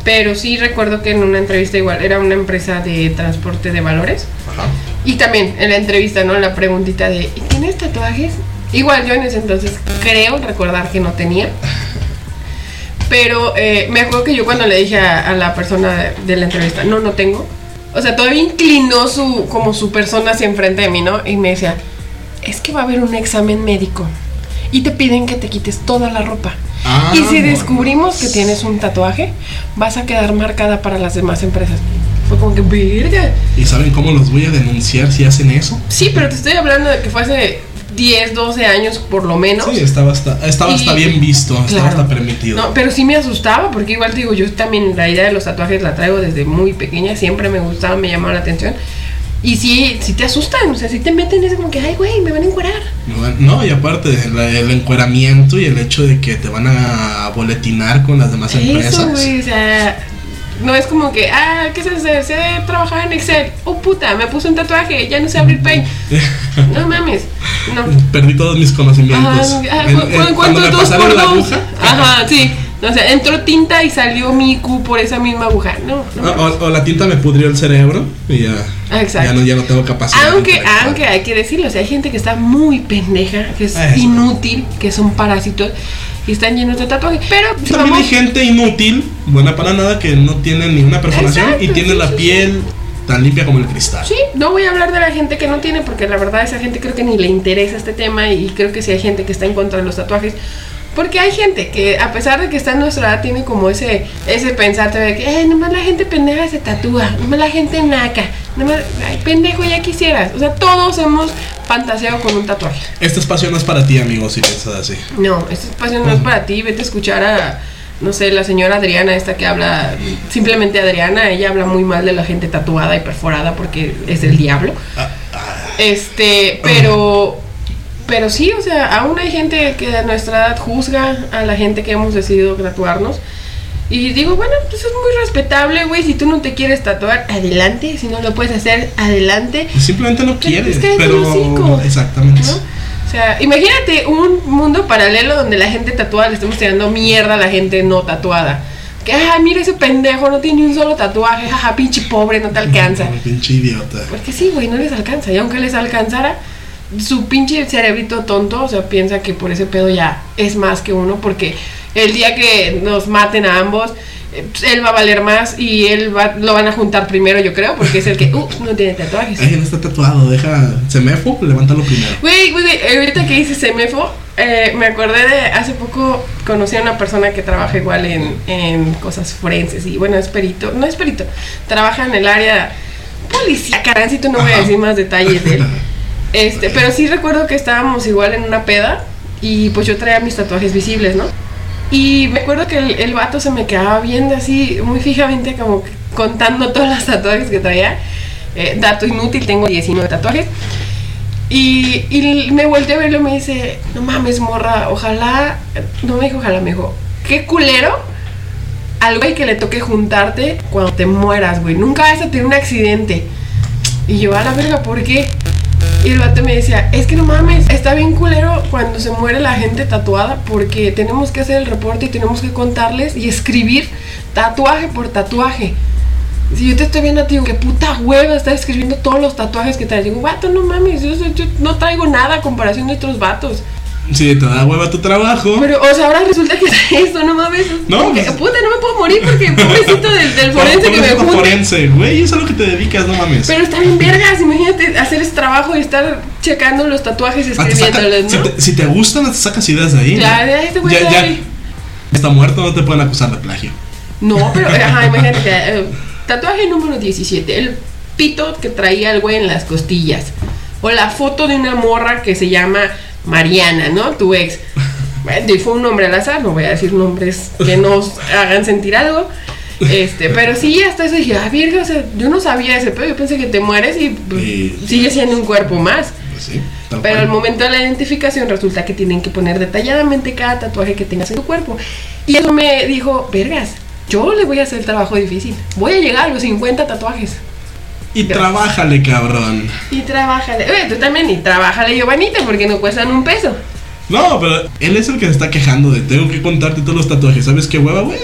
[SPEAKER 2] pero sí recuerdo que en una entrevista igual, era una empresa de transporte de valores,
[SPEAKER 1] Ajá.
[SPEAKER 2] y también en la entrevista, ¿no? La preguntita de, ¿y tienes tatuajes? Igual yo en ese entonces creo recordar que no tenía. Pero eh, me acuerdo que yo cuando le dije a, a la persona de, de la entrevista, no, no tengo. O sea, todavía inclinó su, como su persona hacia enfrente de mí, ¿no? Y me decía, es que va a haber un examen médico. Y te piden que te quites toda la ropa.
[SPEAKER 1] Ah,
[SPEAKER 2] y si descubrimos que tienes un tatuaje, vas a quedar marcada para las demás empresas. Fue como que, verga.
[SPEAKER 1] ¿Y saben cómo los voy a denunciar si hacen eso?
[SPEAKER 2] Sí, pero te estoy hablando de que fue hace 10, 12 años por lo menos.
[SPEAKER 1] Sí, estaba hasta, estaba hasta bien visto, estaba
[SPEAKER 2] Claro.
[SPEAKER 1] hasta permitido.
[SPEAKER 2] No, pero sí me asustaba, porque igual te digo, yo también la idea de los tatuajes la traigo desde muy pequeña, siempre me gustaba, me llamaba la atención. Y sí, sí te asustan, o sea, sí te meten ese como que, ay, güey, me van a encuerar.
[SPEAKER 1] No, No, y aparte el, el encueramiento y el hecho de que te van a boletinar con las demás empresas.
[SPEAKER 2] Eso, güey, o sea, no es como que, ah, ¿qué sé hacer? Sé trabajar en Excel. Oh, puta, me puse un tatuaje, ya no sé abrir Paint. [laughs] No mames, no.
[SPEAKER 1] Perdí todos mis conocimientos.
[SPEAKER 2] Ajá, ah,
[SPEAKER 1] En-
[SPEAKER 2] ¿cu-
[SPEAKER 1] en-
[SPEAKER 2] cu-
[SPEAKER 1] cuando
[SPEAKER 2] ¿Cuánto es dos por dos?
[SPEAKER 1] aguja.
[SPEAKER 2] Ajá, sí. O sea, entró tinta y salió mi Q por esa misma aguja. No, no.
[SPEAKER 1] O, o- o la tinta me pudrió el cerebro y ya,
[SPEAKER 2] Ah, exacto.
[SPEAKER 1] ya, no, ya no tengo capacidad.
[SPEAKER 2] Aunque, aunque hay que decirlo, o sea, hay gente que está muy pendeja, que es
[SPEAKER 1] Ah, Eso.
[SPEAKER 2] inútil, que son parásitos y están llenos de tatuajes. Pero si
[SPEAKER 1] También hay gente inútil, buena para nada, que no tiene ni una perforación
[SPEAKER 2] Exacto,
[SPEAKER 1] y tiene
[SPEAKER 2] sí,
[SPEAKER 1] la
[SPEAKER 2] sí,
[SPEAKER 1] piel tan limpia como el cristal.
[SPEAKER 2] Sí, no voy a hablar de la gente que no tiene, porque la verdad esa gente creo que ni le interesa este tema y creo que sí hay gente que está en contra de los tatuajes. Porque hay gente que, a pesar de que está en nuestra edad, tiene como ese, ese pensarte de que, eh, nomás la gente pendeja se tatúa, nomás la gente naca, nomás, ay, pendejo, ya quisieras. O sea, todos hemos fantaseado con un tatuaje.
[SPEAKER 1] Este espacio no es para ti, amigo, si piensas así.
[SPEAKER 2] No, este espacio no es para ti. Vete a escuchar a, no sé, la señora Adriana, esta que habla, simplemente Adriana. Ella habla muy mal de la gente tatuada y perforada porque es del diablo.
[SPEAKER 1] Ah, ah,
[SPEAKER 2] Este, pero, pero sí, o sea, aún hay gente que a nuestra edad juzga a la gente que hemos decidido tatuarnos. Y digo, bueno, pues es muy respetable, güey. Si tú no te quieres tatuar, adelante. Si no lo puedes hacer, adelante.
[SPEAKER 1] simplemente no quieres,
[SPEAKER 2] el
[SPEAKER 1] pero
[SPEAKER 2] hocico,
[SPEAKER 1] exactamente.
[SPEAKER 2] ¿no? O sea, imagínate un mundo paralelo donde la gente tatuada le estemos tirando mierda a la gente no tatuada. Que, ah, mira ese pendejo, no tiene ni un solo tatuaje, jaja, pinche pobre, no te [laughs] alcanza.
[SPEAKER 1] Como pinche idiota.
[SPEAKER 2] Porque sí, güey, no les alcanza. Y aunque les alcanzara, su pinche cerebrito tonto, o sea, piensa que por ese pedo ya es más que uno, porque el día que nos maten a ambos, eh, él va a valer más y él va, lo van a juntar primero, yo creo, porque es el que, [laughs] ups, no tiene tatuajes.
[SPEAKER 1] Ay, no está tatuado, deja. Semefo, levántalo primero.
[SPEAKER 2] Güey, güey, ahorita que dice Semefo, eh, me acordé de hace poco conocí a una persona que trabaja igual en, en cosas forenses y bueno, es perito, no es perito, trabaja en el área policía, carancito, no voy a
[SPEAKER 1] Ajá.
[SPEAKER 2] decir más detalles de él. [laughs] Este, pero sí recuerdo que estábamos igual en una peda y pues yo traía mis tatuajes visibles, ¿no? Y me acuerdo que el, el vato se me quedaba viendo así muy fijamente como contando [laughs] todas las tatuajes que traía. Eh, dato inútil, tengo 19 tatuajes. Y, y me volteé a verlo y me dice, no mames, morra, ojalá, no me dijo ojalá, me dijo, qué culero al güey que le toque juntarte cuando te mueras, güey. Nunca vas a tener un accidente. Y yo, a la verga, ¿por qué? Y el vato me decía, es que no mames, está bien culero cuando se muere la gente tatuada porque tenemos que hacer el reporte y tenemos que contarles y escribir tatuaje por tatuaje. Si yo te estoy viendo a ti, que puta hueva está escribiendo todos los tatuajes que traes. Digo, vato, no mames, yo, yo no traigo nada a comparación de otros vatos.
[SPEAKER 1] Sí, te da hueva tu trabajo.
[SPEAKER 2] Pero, o sea, ahora resulta que [laughs] eso, no mames.
[SPEAKER 1] No, pues-
[SPEAKER 2] puta, no me puedo morir porque [laughs] pobrecito del, del forense que me junta.
[SPEAKER 1] forense, güey, es a lo que te dedicas, no mames.
[SPEAKER 2] Pero está bien vergas, imagínate hacer ese trabajo y estar checando los tatuajes
[SPEAKER 1] Ah, te saca-
[SPEAKER 2] escribiéndoles,
[SPEAKER 1] si,
[SPEAKER 2] ¿no?
[SPEAKER 1] te, si te gustan, te sacas ideas de ahí. ¿no?
[SPEAKER 2] Ya, ya, este güey
[SPEAKER 1] ya,
[SPEAKER 2] está
[SPEAKER 1] ya
[SPEAKER 2] ahí.
[SPEAKER 1] está muerto, no te pueden acusar de plagio.
[SPEAKER 2] No, pero, [laughs] ajá, imagínate. eh, tatuaje número 17. El pito que traía el güey en las costillas. O la foto de una morra que se llama Mariana, ¿no? Tu ex. Bueno, y fue un nombre al azar, no voy a decir nombres que nos [laughs] hagan sentir algo. Este, pero sí, hasta eso dije, ah, virga, o sea, yo no sabía ese pedo, yo pensé que te mueres y pues,
[SPEAKER 1] Y-
[SPEAKER 2] sigue siendo un cuerpo más.
[SPEAKER 1] Pues sí,
[SPEAKER 2] Pero
[SPEAKER 1] cual.
[SPEAKER 2] al momento de la identificación resulta que tienen que poner detalladamente cada tatuaje que tengas en tu cuerpo. Y eso me dijo, vergas, yo le voy a hacer el trabajo difícil. Voy a llegar a los 50 tatuajes.
[SPEAKER 1] Y trabájale, cabrón.
[SPEAKER 2] Y trabájale. Oye, tú también, y trabájale, Giovanita, porque no cuestan un peso.
[SPEAKER 1] No, pero él es el que se está quejando de tengo que contarte todos los tatuajes. ¿Sabes qué hueva, güey?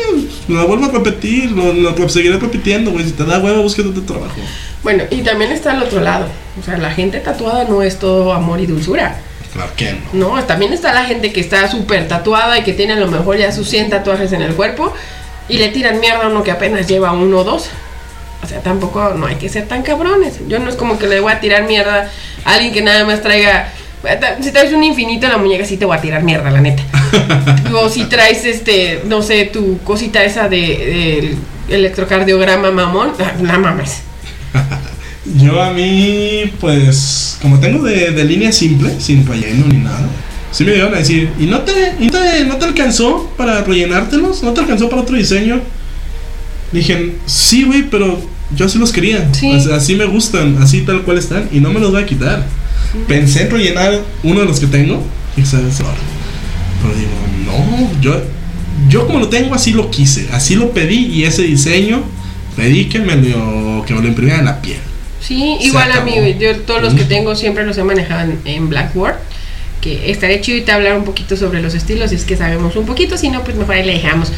[SPEAKER 1] Lo vuelvo a repetir, lo, lo seguiré repitiendo, güey. Si te da hueva, búsquete otro trabajo.
[SPEAKER 2] Bueno, y también está el otro lado. O sea, la gente tatuada no es todo amor y dulzura.
[SPEAKER 1] Claro que no.
[SPEAKER 2] No, también está la gente que está súper tatuada y que tiene a lo mejor ya sus 100 tatuajes en el cuerpo y le tiran mierda a uno que apenas lleva uno o dos. O sea, tampoco no hay que ser tan cabrones. Yo no es como que le voy a tirar mierda a alguien que nada más traiga. Si traes un infinito en la muñeca, sí te voy a tirar mierda, la neta. [laughs] o si traes, este, no sé, tu cosita esa de, electrocardiograma mamón, ah, la mames. [laughs]
[SPEAKER 1] Yo a mí, pues, como tengo de, de línea simple, sin relleno ni nada, sí me dieron a decir, ¿y no te, y no te, no te alcanzó para rellenártelos? ¿No te alcanzó para otro diseño? Dije, sí, güey, pero yo así los quería.
[SPEAKER 2] Sí.
[SPEAKER 1] Así me gustan, así tal cual están, y no me los voy a quitar. Pensé en rellenar uno de los que tengo, y ¿sabes? Pero digo, no, yo, yo como lo tengo, así lo quise, así lo pedí, y ese diseño pedí que me lo, que me lo imprimiera en la piel.
[SPEAKER 2] Sí,
[SPEAKER 1] Se
[SPEAKER 2] igual a mí, yo todos los que tengo siempre los he manejado en, en Blackboard. Que estaría chido ahorita hablar un poquito sobre los estilos, si es que sabemos un poquito, si no, pues mejor ahí le dejamos.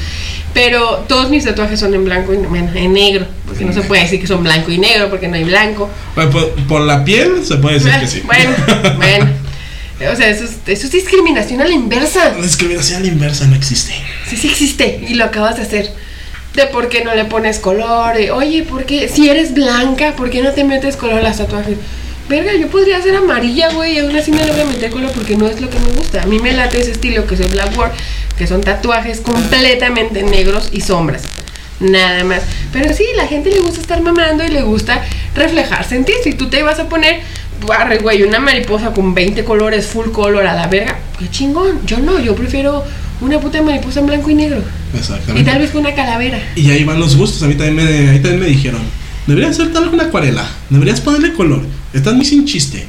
[SPEAKER 2] Pero todos mis tatuajes son en blanco y bueno, en negro, porque no se puede decir que son blanco y negro, porque no hay blanco.
[SPEAKER 1] Bueno, por, por la piel se puede decir que sí.
[SPEAKER 2] Bueno, bueno. O sea, eso es, eso es discriminación a la inversa.
[SPEAKER 1] La discriminación a la inversa no existe.
[SPEAKER 2] Sí, sí existe y lo acabas de hacer. De por qué no le pones color. de, Oye, ¿por qué? Si eres blanca, ¿por qué no te metes color a las tatuajes? Verga, yo podría ser amarilla, güey, y aún así no le voy a meter color porque no es lo que me gusta. A mí me late ese estilo que es el blackboard, que son tatuajes completamente negros y sombras. Nada más. Pero sí, la gente le gusta estar mamando y le gusta reflejarse en ti. Si tú te vas a poner, barre, güey, una mariposa con 20 colores, full color a la verga, qué chingón. Yo no, yo prefiero una puta mariposa en blanco y negro. Y
[SPEAKER 1] Exactamente.
[SPEAKER 2] tal vez con una calavera.
[SPEAKER 1] Y ahí van los gustos. A mí también me, ahí también me dijeron: Deberías hacer tal una acuarela. Deberías ponerle color. Están muy sin chiste.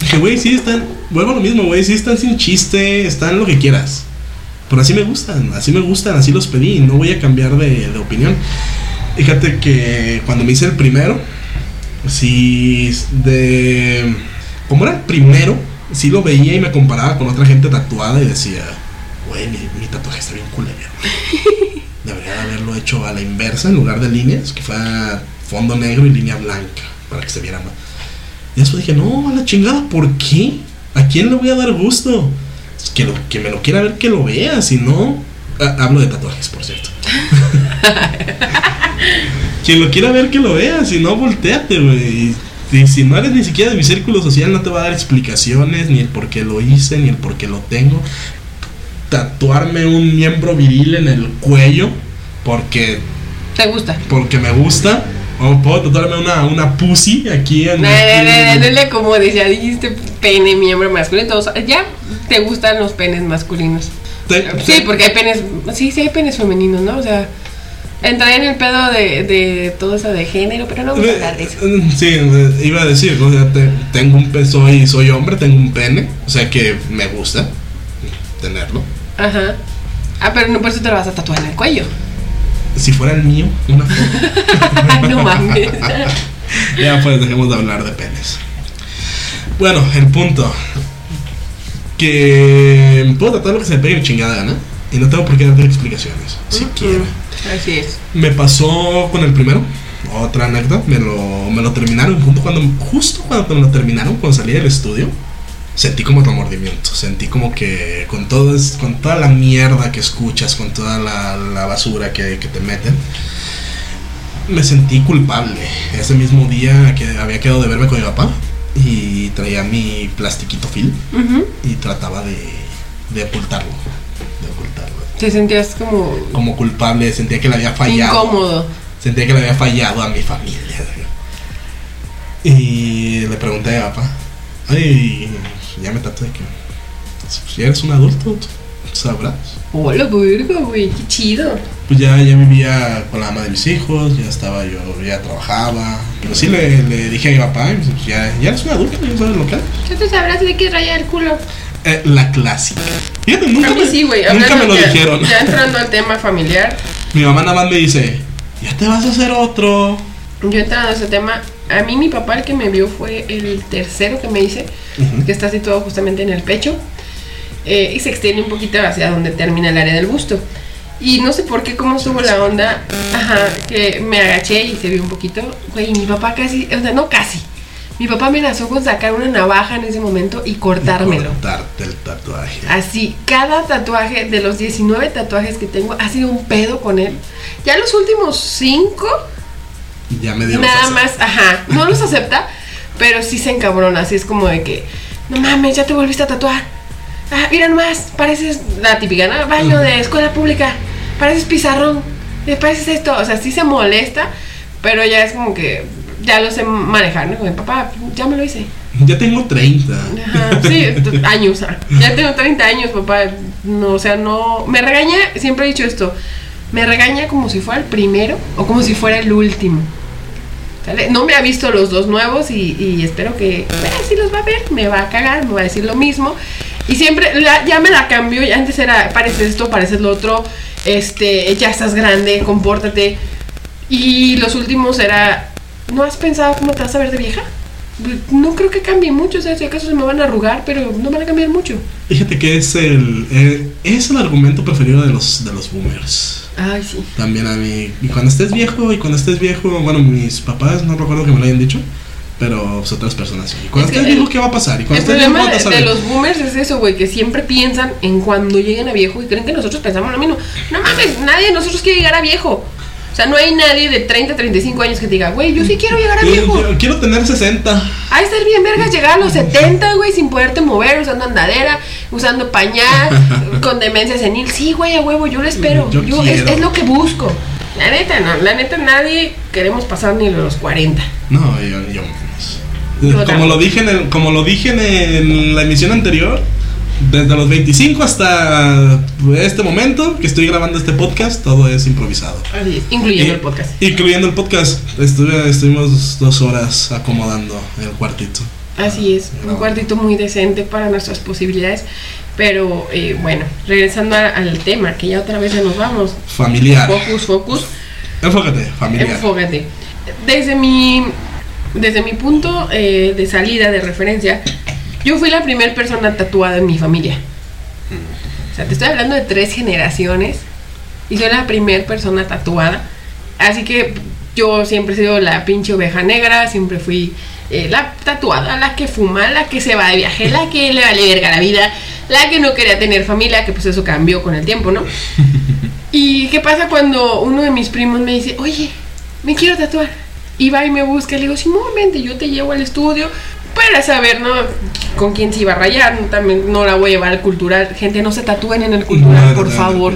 [SPEAKER 1] Dije, güey, sí están. Vuelvo a lo mismo, güey. Sí están sin chiste. Están lo que quieras. Pero así me gustan. Así me gustan. Así los pedí. No voy a cambiar de, de opinión. Fíjate que cuando me hice el primero. Sí. De. Como era el primero. Sí lo veía y me comparaba con otra gente tatuada y decía, güey, mi, mi tatuaje está bien culero. [laughs] Debería de haberlo hecho a la inversa en lugar de líneas, que fuera fondo negro y línea blanca, para que se viera más. Y después dije, no, a la chingada, ¿por qué? ¿A quién le voy a dar gusto? Que, lo, que me lo quiera ver, que lo vea, si no... Ah, hablo de tatuajes, por cierto. [laughs] Quien lo quiera ver, que lo vea, si no, volteate, güey. Y si no eres ni siquiera de mi círculo social, no te va a dar explicaciones, ni el por qué lo hice, ni el por qué lo tengo. Tatuarme un miembro viril en el cuello, porque,
[SPEAKER 2] ¿Te gusta?
[SPEAKER 1] porque me gusta. O puedo tatuarme una, una pussy aquí en
[SPEAKER 2] No, no, no, no, como decía, dijiste pene, miembro masculino. Entonces, ya te gustan los penes masculinos. Sí, porque hay penes. Sí, sí hay penes femeninos, ¿no? O sea, entraría en el pedo de, de todo eso de género, pero no vamos a hablar de eso.
[SPEAKER 1] Sí, eh, iba a decir, o sea, te- tengo un pe- soy, soy hombre, tengo un pene, o sea que me gusta tenerlo.
[SPEAKER 2] Ajá. Ah, pero no por eso te lo vas a tatuar en el cuello.
[SPEAKER 1] Si fuera el mío, una foto. [laughs]
[SPEAKER 2] no mames. [laughs]
[SPEAKER 1] ya pues dejemos de hablar de penes. Bueno, el punto. Que puedo tratar lo que se me pegue mi chingada gana. Y no tengo por qué darte explicaciones. Si
[SPEAKER 2] Ujú.
[SPEAKER 1] quiero.
[SPEAKER 2] Así es.
[SPEAKER 1] Me pasó con el primero. Otra anécdota. Me lo, me lo terminaron junto cuando, justo cuando me lo terminaron, cuando salí del estudio. Sentí como remordimiento. Sentí como que con, todo con toda la mierda que escuchas, con toda la, la basura que, que te meten, me sentí culpable. Ese mismo día que había quedado de verme con mi papá y traía mi plastiquito film y trataba de, de ocultarlo. De ocultarlo.
[SPEAKER 2] Te sentías como
[SPEAKER 1] Como culpable, sentía que le había fallado.
[SPEAKER 2] incómodo.
[SPEAKER 1] Sentía que le había fallado a mi familia. Y le pregunté a mi papá, ay, ya me tatué que si eres un adulto, tú sabrás.
[SPEAKER 2] Hola, verga, güey, qué chido.
[SPEAKER 1] Pues ya, ya vivía con la ama de mis hijos, ya estaba yo, ya trabajaba. Pero sí le, le dije a mi papá, y me dice, pues ya, ya eres un adulto, ya sabes lo que haces.
[SPEAKER 2] Ya tú sabrás de qué raya el culo.
[SPEAKER 1] Eh, la clásica. Fíjate, nunca,
[SPEAKER 2] A mí
[SPEAKER 1] me,
[SPEAKER 2] sí, güey.
[SPEAKER 1] nunca me
[SPEAKER 2] hablando
[SPEAKER 1] lo
[SPEAKER 2] ya-
[SPEAKER 1] dijeron.
[SPEAKER 2] Ya entrando al tema familiar,
[SPEAKER 1] Mi mamá nada más me dice, ya te vas a hacer otro.
[SPEAKER 2] yo entrando a ese tema, a mí mi papá el que me vio fue el tercero que me hice, que está situado justamente en el pecho, eh, y se extiende un poquito hacia donde termina el área del busto. Y no sé por qué, cómo estuvo la onda, ajá, que me agaché y se vio un poquito, güey, y mi papá casi, o sea, no casi, mi papá amenazó con sacar una navaja en ese momento y cortármelo.
[SPEAKER 1] Cortarte el tatuaje.
[SPEAKER 2] Así, cada tatuaje de los 19 tatuajes que tengo ha sido un pedo con él. Ya los últimos 5,
[SPEAKER 1] Ya me dio
[SPEAKER 2] nada más, ajá, no los acepta, pero sí se encabrona. Así es como de que, no mames, ya te volviste a tatuar. Ah, mira nomás, pareces la típica, ¿no? Baño de escuela pública, pareces pizarrón, eh, pareces esto. O sea, sí se molesta, pero ya es como que ya lo sé manejar, ¿no? Como, papá, ya me lo hice.
[SPEAKER 1] Ya tengo 30.
[SPEAKER 2] Ajá, sí, años. ah. Ya tengo 30 años, papá. No, o sea, no. Me regaña, siempre he dicho esto. Me regaña como si fuera el primero o como si fuera el último. No me ha visto los dos nuevos y, espero que. si los va a ver, me va a cagar, me va a decir lo mismo. Y siempre, ya me la cambió. Ya antes era, pareces esto, pareces lo otro. Este, ya estás grande, compórtate. Y los últimos era. ¿No has pensado cómo te vas a ver de vieja? No creo que cambie mucho, o sea, si acaso se me van a arrugar, pero no van a cambiar mucho.
[SPEAKER 1] Fíjate que es el, eh, es el argumento preferido de los, de los boomers.
[SPEAKER 2] Ay, sí.
[SPEAKER 1] También a mí. Y cuando estés viejo, y cuando estés viejo, bueno, mis papás no recuerdo que me lo hayan dicho, pero pues, otras personas sí. Y cuando
[SPEAKER 2] Es
[SPEAKER 1] estés viejo,
[SPEAKER 2] el-
[SPEAKER 1] ¿qué va a pasar? Y cuando
[SPEAKER 2] El
[SPEAKER 1] estés viejo,
[SPEAKER 2] problema
[SPEAKER 1] ¿cuántas
[SPEAKER 2] de, de los boomers es eso, güey, que siempre piensan en cuando lleguen a viejo y creen que nosotros pensamos lo mismo. No mames, nadie de nosotros quiere llegar a viejo. O sea, no hay nadie de 30, 35 años que te diga, güey, yo sí quiero llegar a
[SPEAKER 1] Yo-
[SPEAKER 2] viejo.
[SPEAKER 1] yo quiero tener 60.
[SPEAKER 2] Ahí estar bien, vergas, llegar a los 70, güey, sin poderte mover, usando andadera, usando pañal, [laughs] con demencia senil. Sí, güey, a huevo, yo lo espero.
[SPEAKER 1] Yo
[SPEAKER 2] Yo, es, lo que busco. La neta, no, la neta, nadie queremos pasar ni los 40.
[SPEAKER 1] No, yo, yo como lo dije en el- como lo dije en, el- la emisión anterior, desde los 25 hasta este momento que estoy grabando este podcast, todo es improvisado.
[SPEAKER 2] Así es, incluyendo
[SPEAKER 1] Y-
[SPEAKER 2] el podcast.
[SPEAKER 1] Incluyendo el podcast. Estuve, estuvimos dos horas acomodando el cuartito.
[SPEAKER 2] Así es, un cuartito muy decente para nuestras posibilidades. Pero eh, bueno, regresando a- al tema, que ya otra vez ya nos vamos.
[SPEAKER 1] Familiar.
[SPEAKER 2] Focus, focus,
[SPEAKER 1] Enfócate, familiar.
[SPEAKER 2] enfócate. Desde mi, desde mi punto eh, de salida, de referencia, yo fui la primera persona tatuada en mi familia. O sea, te estoy hablando de tres generaciones y soy la primera persona tatuada. Así que yo siempre he sido la pinche oveja negra, siempre fui eh, la tatuada, la que fuma, la que se va de viaje, la que le vale verga la vida, la que no quería tener familia, que pues eso cambió con el tiempo, ¿no? [laughs] ¿Y qué pasa cuando uno de mis primos me dice, oye, me quiero tatuar? Y va y me busca, le digo, sí, momento, yo te llevo al estudio para saber, ¿no? Con quién se iba a rayar, también no la voy a llevar al cultural. Gente, no se tatúen en el cultural,
[SPEAKER 1] No,
[SPEAKER 2] por
[SPEAKER 1] no,
[SPEAKER 2] favor.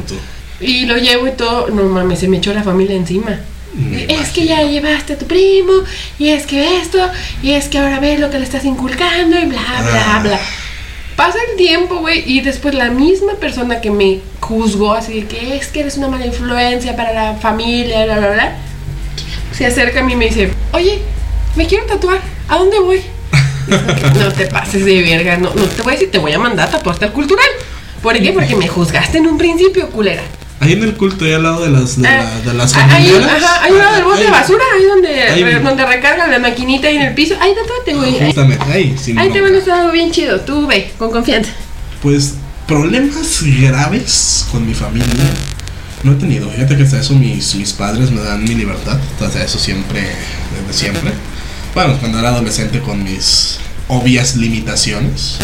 [SPEAKER 2] Y lo llevo y todo, no mames, se me echó la familia encima.
[SPEAKER 1] Me
[SPEAKER 2] Es que ya llevaste a tu primo, y es que esto, y es que ahora ves lo que le estás inculcando, y bla, bla,
[SPEAKER 1] Ah.
[SPEAKER 2] bla. Pasa el tiempo, güey, y después la misma persona que me juzgó así de que es que eres una mala influencia para la familia, bla, bla, bla, se acerca a mí y me dice, oye, me quiero tatuar, ¿a dónde voy? [laughs] No te pases de verga, no, no te voy a decir, te voy a mandar a tatuarte al cultural. ¿Por qué? Porque me juzgaste en un principio, culera.
[SPEAKER 1] Ahí en el culto, ahí al lado de las, de,
[SPEAKER 2] Ah,
[SPEAKER 1] la- de las
[SPEAKER 2] ah, ahí,
[SPEAKER 1] familiares.
[SPEAKER 2] ajá, hay un lado del bote de basura, ahí donde,
[SPEAKER 1] Ahí.
[SPEAKER 2] re- donde recargan la maquinita ahí en el piso. Ahí tatúate, güey.
[SPEAKER 1] Justamente, ahí, sin
[SPEAKER 2] ahí te van a algo bien chido. Tú ve, con confianza.
[SPEAKER 1] Pues problemas graves con mi familia no he tenido. Fíjate que hasta eso mis, mis padres me dan mi libertad. Hasta eso siempre, desde siempre. Bueno, cuando era adolescente con mis obvias limitaciones.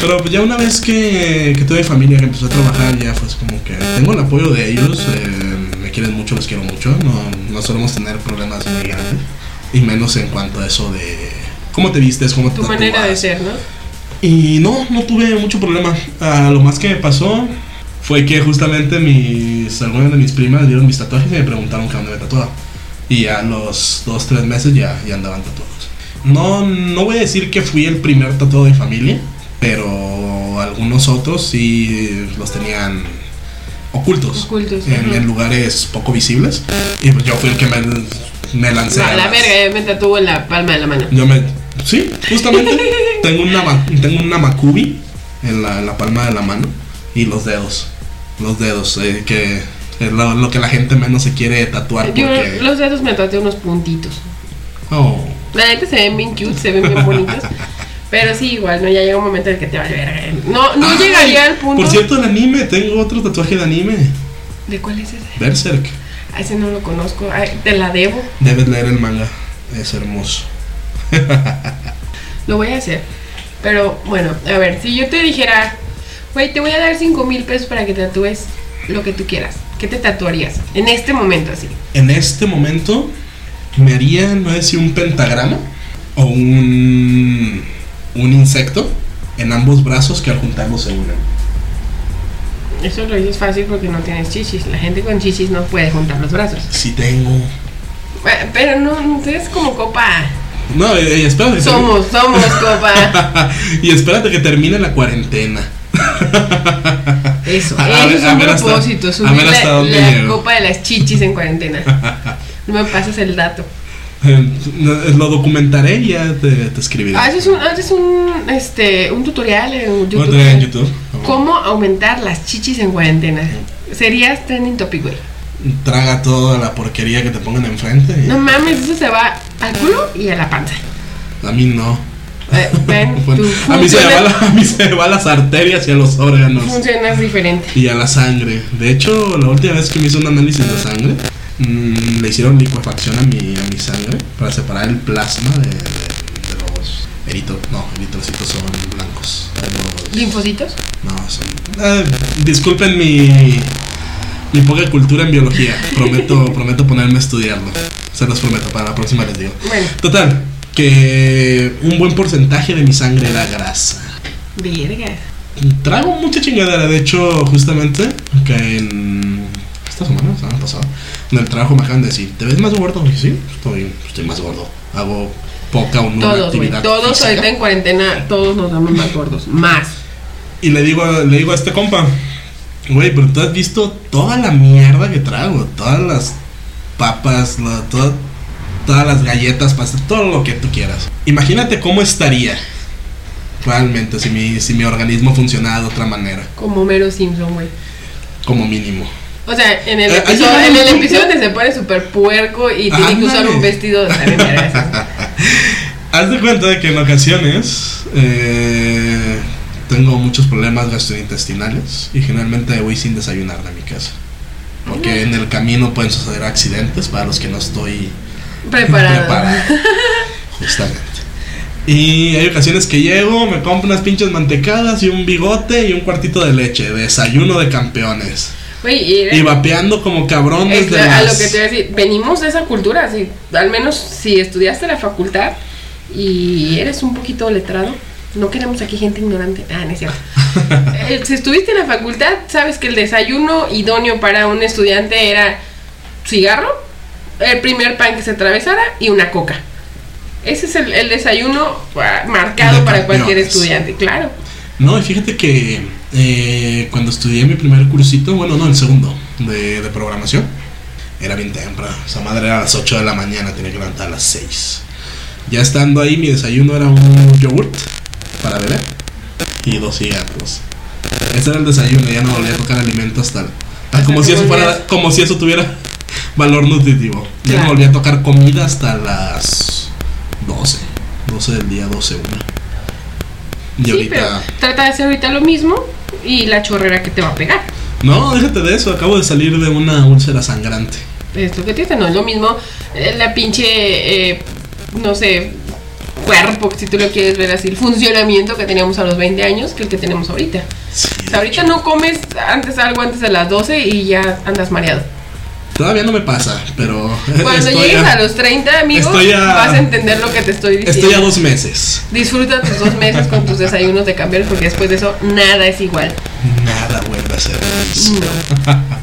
[SPEAKER 1] Pero pues ya una vez que, que tuve familia, que empezó a trabajar, ya fue como que tengo el apoyo de ellos. eh, me quieren mucho, los quiero mucho. No, no solemos tener problemas muy grandes. Y menos en cuanto a eso de cómo te vistes, cómo te
[SPEAKER 2] Tu manera de ser, ¿no?
[SPEAKER 1] Y no, no tuve mucho problema. Ah, lo más que me pasó fue que justamente mis, algunas de mis primas vieron mis tatuajes y me preguntaron que dónde me tatuaba. Y a los dos, tres meses ya, ya andaban tatuados. No, no voy a decir que fui el primer tatuado de mi familia, pero algunos otros sí los tenían ocultos,
[SPEAKER 2] Ocultos,
[SPEAKER 1] en, en lugares poco visibles. Y pues yo fui el que me, me lancé.
[SPEAKER 2] No,
[SPEAKER 1] a
[SPEAKER 2] la
[SPEAKER 1] las-
[SPEAKER 2] verga, ya me tatuó en la palma de la mano.
[SPEAKER 1] yo me. Sí, justamente. [laughs] tengo una tengo una macubi en la, en la palma de la mano. Y los dedos. Los dedos. eh, que es lo, lo que la gente menos se quiere tatuar.
[SPEAKER 2] Yo los dedos me tatué unos puntitos.
[SPEAKER 1] Oh,
[SPEAKER 2] La neta se ven bien cute, se ven bien bonitos. Pero sí, igual, ¿no? Ya llega un momento en el que te vale verga. No, no
[SPEAKER 1] Ay,
[SPEAKER 2] llegaría al punto.
[SPEAKER 1] Por cierto, el anime. Tengo otro tatuaje de anime.
[SPEAKER 2] ¿De cuál es ese?
[SPEAKER 1] Berserk.
[SPEAKER 2] A ese no lo conozco. Ay, te la debo.
[SPEAKER 1] Debes leer el manga. Es hermoso.
[SPEAKER 2] Lo voy a hacer. Pero bueno, a ver, si yo te dijera, güey, te voy a dar 5 mil pesos para que tatúes lo que tú quieras. ¿Qué te tatuarías? En este momento, así.
[SPEAKER 1] En este momento. Me haría, no sé si un pentagrama. O un. Un insecto. En ambos brazos que al juntarlos se unen.
[SPEAKER 2] Eso lo dices fácil porque no tienes chichis. La gente con chichis no puede juntar los brazos.
[SPEAKER 1] Si tengo.
[SPEAKER 2] Eh, Pero no, no es como copa.
[SPEAKER 1] No, eh, eh, espérate.
[SPEAKER 2] Somos, somos copa. [laughs]
[SPEAKER 1] y espérate que termine la cuarentena. [laughs]
[SPEAKER 2] Eso,
[SPEAKER 1] A
[SPEAKER 2] eso es
[SPEAKER 1] a
[SPEAKER 2] un
[SPEAKER 1] hasta-
[SPEAKER 2] propósito.
[SPEAKER 1] a
[SPEAKER 2] Subir
[SPEAKER 1] hasta
[SPEAKER 2] la, copa de las chichis en cuarentena. No me pases el dato.
[SPEAKER 1] Eh, Lo documentaré y ya te, te escribiré.
[SPEAKER 2] Haces un, haces un, este, un tutorial en YouTube.
[SPEAKER 1] tener en YouTube.
[SPEAKER 2] ¿Cómo aumentar las chichis en cuarentena? Serías trending topic, güey.
[SPEAKER 1] Traga toda la porquería que te pongan enfrente. y-
[SPEAKER 2] No mames, eso se va al culo y a la panza.
[SPEAKER 1] A mí no.
[SPEAKER 2] Eh, ven, [laughs]
[SPEAKER 1] Bueno,
[SPEAKER 2] tú
[SPEAKER 1] a, mí se me va la- a mí se me van las arterias y a los órganos.
[SPEAKER 2] funcionas diferente.
[SPEAKER 1] Y a la sangre. De hecho, la última vez que me hizo un análisis de sangre, mm, le hicieron licuefacción a mi, a mi sangre para separar el plasma de, de- de los eritos. No, eritrocitos son blancos. Los-
[SPEAKER 2] ¿Linfocitos?
[SPEAKER 1] No, son. eh, disculpen mi. Mi poca cultura en biología. Prometo, [laughs] prometo ponerme a estudiarlo. Se los prometo, para la próxima les digo.
[SPEAKER 2] Bueno,
[SPEAKER 1] Total, que un buen porcentaje de mi sangre era grasa.
[SPEAKER 2] verga.
[SPEAKER 1] Trago mucha chingadera. De hecho, justamente, que en. Esta semana, la semana pasada, en el trabajo me acaban de decir: ¿Te ves más gordo? Y dije, sí, estoy, estoy más gordo. Hago poca o nula
[SPEAKER 2] Todos,
[SPEAKER 1] actividad.
[SPEAKER 2] Todos
[SPEAKER 1] física.
[SPEAKER 2] ahorita en cuarentena, todos nos damos más gordos. Más.
[SPEAKER 1] Y le digo, le digo a este compa, güey, pero tú has visto toda la mierda que trago, todas las papas, la- toda- todas las galletas, pastas, todo lo que tú quieras. Imagínate cómo estaría realmente si mi, si mi organismo funcionara de otra manera,
[SPEAKER 2] Como Mero Simpson, güey.
[SPEAKER 1] como mínimo.
[SPEAKER 2] O sea, en el
[SPEAKER 1] Eh,
[SPEAKER 2] episodio, en el episodio donde se pone súper puerco y tiene que usar un vestido de. [laughs]
[SPEAKER 1] Haz de cuenta de que en ocasiones eh, tengo muchos problemas gastrointestinales y generalmente voy sin desayunar de mi casa. Porque en el camino pueden suceder accidentes para los que no estoy
[SPEAKER 2] Preparado.
[SPEAKER 1] preparado. Justamente. Y hay ocasiones que llego, me compro unas pinches mantecadas y un bigote y un cuartito de leche. Desayuno de campeones.
[SPEAKER 2] Y
[SPEAKER 1] Y vapeando como cabrón
[SPEAKER 2] es
[SPEAKER 1] desde
[SPEAKER 2] a
[SPEAKER 1] las...
[SPEAKER 2] lo que te voy a decir, venimos de esa cultura, así, al menos si estudiaste la facultad y eres un poquito letrado, no queremos aquí gente ignorante, ah, no es cierto. [laughs] Eh, si estuviste en la facultad, sabes que el desayuno idóneo para un estudiante era cigarro, el primer pan que se atravesara y una coca. Ese es el, el desayuno ah, marcado
[SPEAKER 1] De
[SPEAKER 2] para cualquier estudiante, claro.
[SPEAKER 1] No, y fíjate que eh, cuando estudié mi primer cursito, bueno, no, el segundo, de, de programación, era bien temprano. Esa madre era a las 8 de la mañana, tenía que levantar a las 6. Ya estando ahí, mi desayuno era un yogurt para beber y dos cigarros. Ese era el desayuno, ya no volví a tocar alimento hasta. el- ah, como, si eso fuera, como si eso tuviera valor nutritivo. Ya
[SPEAKER 2] Claro.
[SPEAKER 1] no volví a tocar comida hasta las 12. 12 del día, 12, 1. Y
[SPEAKER 2] Sí,
[SPEAKER 1] ahorita.
[SPEAKER 2] pero trata de hacer ahorita lo mismo y la chorrera que te va a pegar.
[SPEAKER 1] No, déjate de eso, acabo de salir de una úlcera sangrante.
[SPEAKER 2] Esto que te dice, no es lo mismo eh, la pinche, eh, no sé, cuerpo, si tú lo quieres ver así, el funcionamiento que teníamos a los 20 años que el que tenemos ahorita.
[SPEAKER 1] Sí,
[SPEAKER 2] O sea, ahorita no comes antes algo antes de las 12 y ya andas mareado.
[SPEAKER 1] Todavía no me pasa, pero. [laughs]
[SPEAKER 2] Cuando llegues
[SPEAKER 1] a-
[SPEAKER 2] a los 30, amigos,
[SPEAKER 1] a-
[SPEAKER 2] vas a entender lo que te estoy diciendo.
[SPEAKER 1] Estoy a dos meses.
[SPEAKER 2] Disfruta tus dos meses con tus desayunos de cambiar porque después de eso nada es igual.
[SPEAKER 1] Nada vuelve a ser.
[SPEAKER 2] No. [laughs]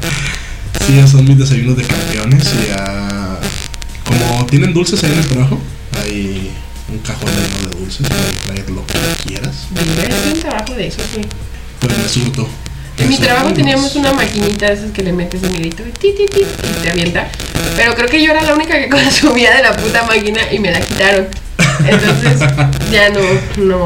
[SPEAKER 1] Sí, esos son mis desayunos de campeones. Y ah, como tienen dulces ahí en el trabajo, hay un cajón lleno de dulces. Puedes traer lo que quieras.
[SPEAKER 2] Es un trabajo de eso, sí.
[SPEAKER 1] Pues me surto.
[SPEAKER 2] En mi
[SPEAKER 1] surto
[SPEAKER 2] trabajo teníamos una maquinita de esas que le metes el hilito y ti, ti, ti, y te avienta. Pero creo que yo era la única que [laughs] consumía de la puta máquina y me la quitaron. Entonces [laughs] ya no, no,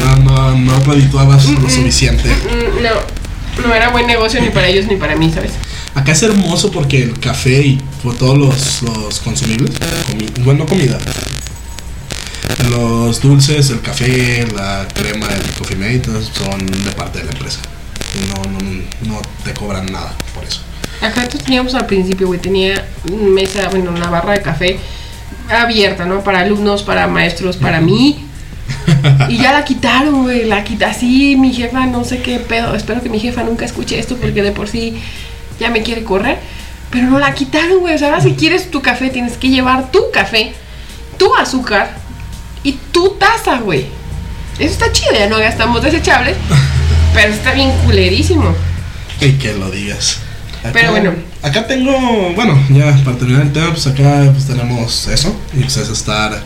[SPEAKER 1] No, no, no redituabas lo suficiente.
[SPEAKER 2] mm, no, no era buen negocio ni para ellos ni para mí, ¿sabes?
[SPEAKER 1] Acá es hermoso porque el café y pues, todos los, los consumibles, bueno, no comida, los dulces, el café, la crema, el coffee mate, son de parte de la empresa. No, no, no te cobran nada por eso.
[SPEAKER 2] Acá nosotros teníamos al principio, güey, tenía mesa, bueno, una barra de café abierta, ¿no? Para alumnos, para maestros, para mí. [laughs] Y ya la quitaron, güey, la quita así, mi jefa, no sé qué pedo, espero que mi jefa nunca escuche esto porque de por sí ya me quiere correr, pero no la quitaron, güey, o sea, ahora si quieres tu café tienes que llevar tu café, tu azúcar y tu taza, güey. Eso está chido, ya no gastamos desechables, [laughs] pero está bien culerísimo.
[SPEAKER 1] Y que lo digas. Acá-
[SPEAKER 2] Pero bueno.
[SPEAKER 1] Acá tengo, bueno, ya para terminar el tema, pues acá pues tenemos eso. Y pues es estar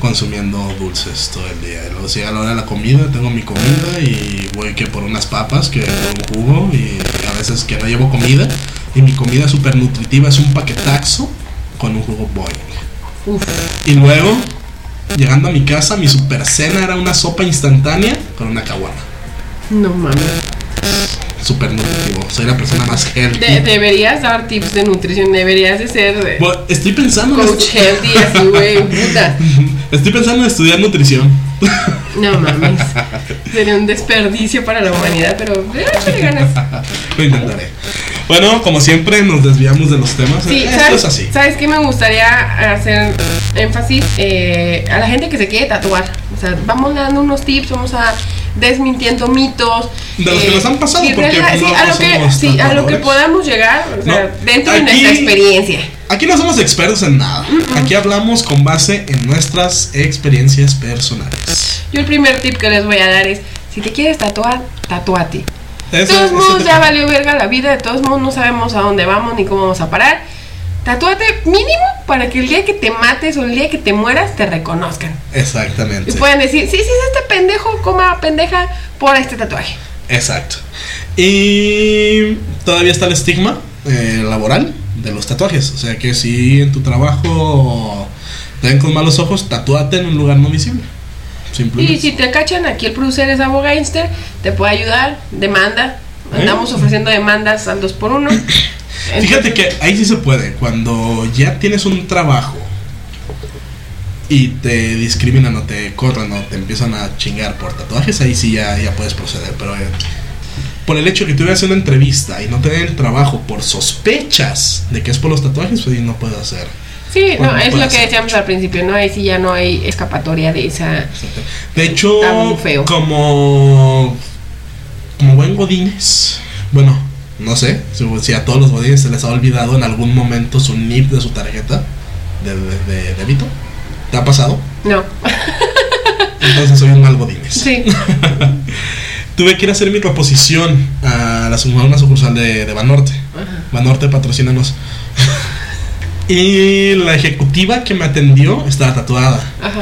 [SPEAKER 1] consumiendo dulces todo el día. Y luego si a la hora de la comida, tengo mi comida y voy que por unas papas, que por un jugo y a veces que no llevo comida. Y mi comida súper nutritiva es un paquetaxo con un jugo Boeing.
[SPEAKER 2] Uf.
[SPEAKER 1] Y luego, llegando a mi casa, mi super cena era una sopa instantánea con una caguama.
[SPEAKER 2] No mames.
[SPEAKER 1] Súper nutritivo. Soy la persona más healthy.
[SPEAKER 2] De- deberías dar tips de nutrición, deberías de ser
[SPEAKER 1] Bueno, estoy pensando en
[SPEAKER 2] coach healthy así, güey, puta. [laughs]
[SPEAKER 1] Estoy pensando en estudiar nutrición.
[SPEAKER 2] No mames. [laughs] Sería un desperdicio para la humanidad, pero eh, ganas.
[SPEAKER 1] Lo intentaré. Bueno, como siempre, nos desviamos de los temas.
[SPEAKER 2] Sí,
[SPEAKER 1] Esto
[SPEAKER 2] ¿sabes,
[SPEAKER 1] es así.
[SPEAKER 2] ¿sabes qué me gustaría hacer énfasis? Eh, a la gente que se quiere tatuar. O sea, vamos dando unos tips, vamos a desmintiendo mitos.
[SPEAKER 1] De los que nos han pasado, porque
[SPEAKER 2] sí,
[SPEAKER 1] no-
[SPEAKER 2] a lo que, sí, a lo que podamos llegar, o sea,
[SPEAKER 1] No,
[SPEAKER 2] dentro de nuestra experiencia.
[SPEAKER 1] Aquí no somos expertos en nada. Aquí hablamos con base en nuestras experiencias personales.
[SPEAKER 2] Yo el primer tip que les voy a dar es, si te quieres tatuar, tatúate. De todos modos ya valió verga la vida, de todos modos no sabemos a dónde vamos ni cómo vamos a parar. Tatúate mínimo para que el día que te mates o el día que te mueras te reconozcan.
[SPEAKER 1] Exactamente.
[SPEAKER 2] Y puedan decir, sí, sí, es este pendejo, coma pendeja por este tatuaje.
[SPEAKER 1] Exacto. Y todavía está el estigma eh, laboral de los tatuajes. O sea que si en tu trabajo te ven con malos ojos, tatúate en un lugar no visible. Simplemente.
[SPEAKER 2] Y si te cachan, aquí el producer es Abogánster, te puede ayudar, demanda.
[SPEAKER 1] ¿Eh?
[SPEAKER 2] Andamos ofreciendo demandas al 2 por 1
[SPEAKER 1] Fíjate que ahí sí se puede. Cuando ya tienes un trabajo y te discriminan o te corren o te empiezan a chingar por tatuajes, ahí sí ya, ya puedes proceder. Pero eh, por el hecho de que tú vayas a una entrevista y no te den el trabajo por sospechas de que es por los tatuajes, pues ahí no puedes hacer.
[SPEAKER 2] Sí,
[SPEAKER 1] Bueno,
[SPEAKER 2] no, es lo que decíamos al principio, ¿no? Ahí sí ya no hay escapatoria de esa...
[SPEAKER 1] De hecho,
[SPEAKER 2] feo.
[SPEAKER 1] como como buen godines, bueno, no sé si, a todos los godines se les ha olvidado en algún momento su NIP de su tarjeta de, de- de débito. ¿Te ha pasado?
[SPEAKER 2] No.
[SPEAKER 1] Entonces soy un mal godines.
[SPEAKER 2] Sí. [laughs]
[SPEAKER 1] Tuve que ir a hacer mi reposición a, la, a una sucursal de, de Banorte.
[SPEAKER 2] Ajá.
[SPEAKER 1] Banorte, patrocínanos. [laughs] y la ejecutiva que me atendió estaba tatuada.
[SPEAKER 2] Ajá.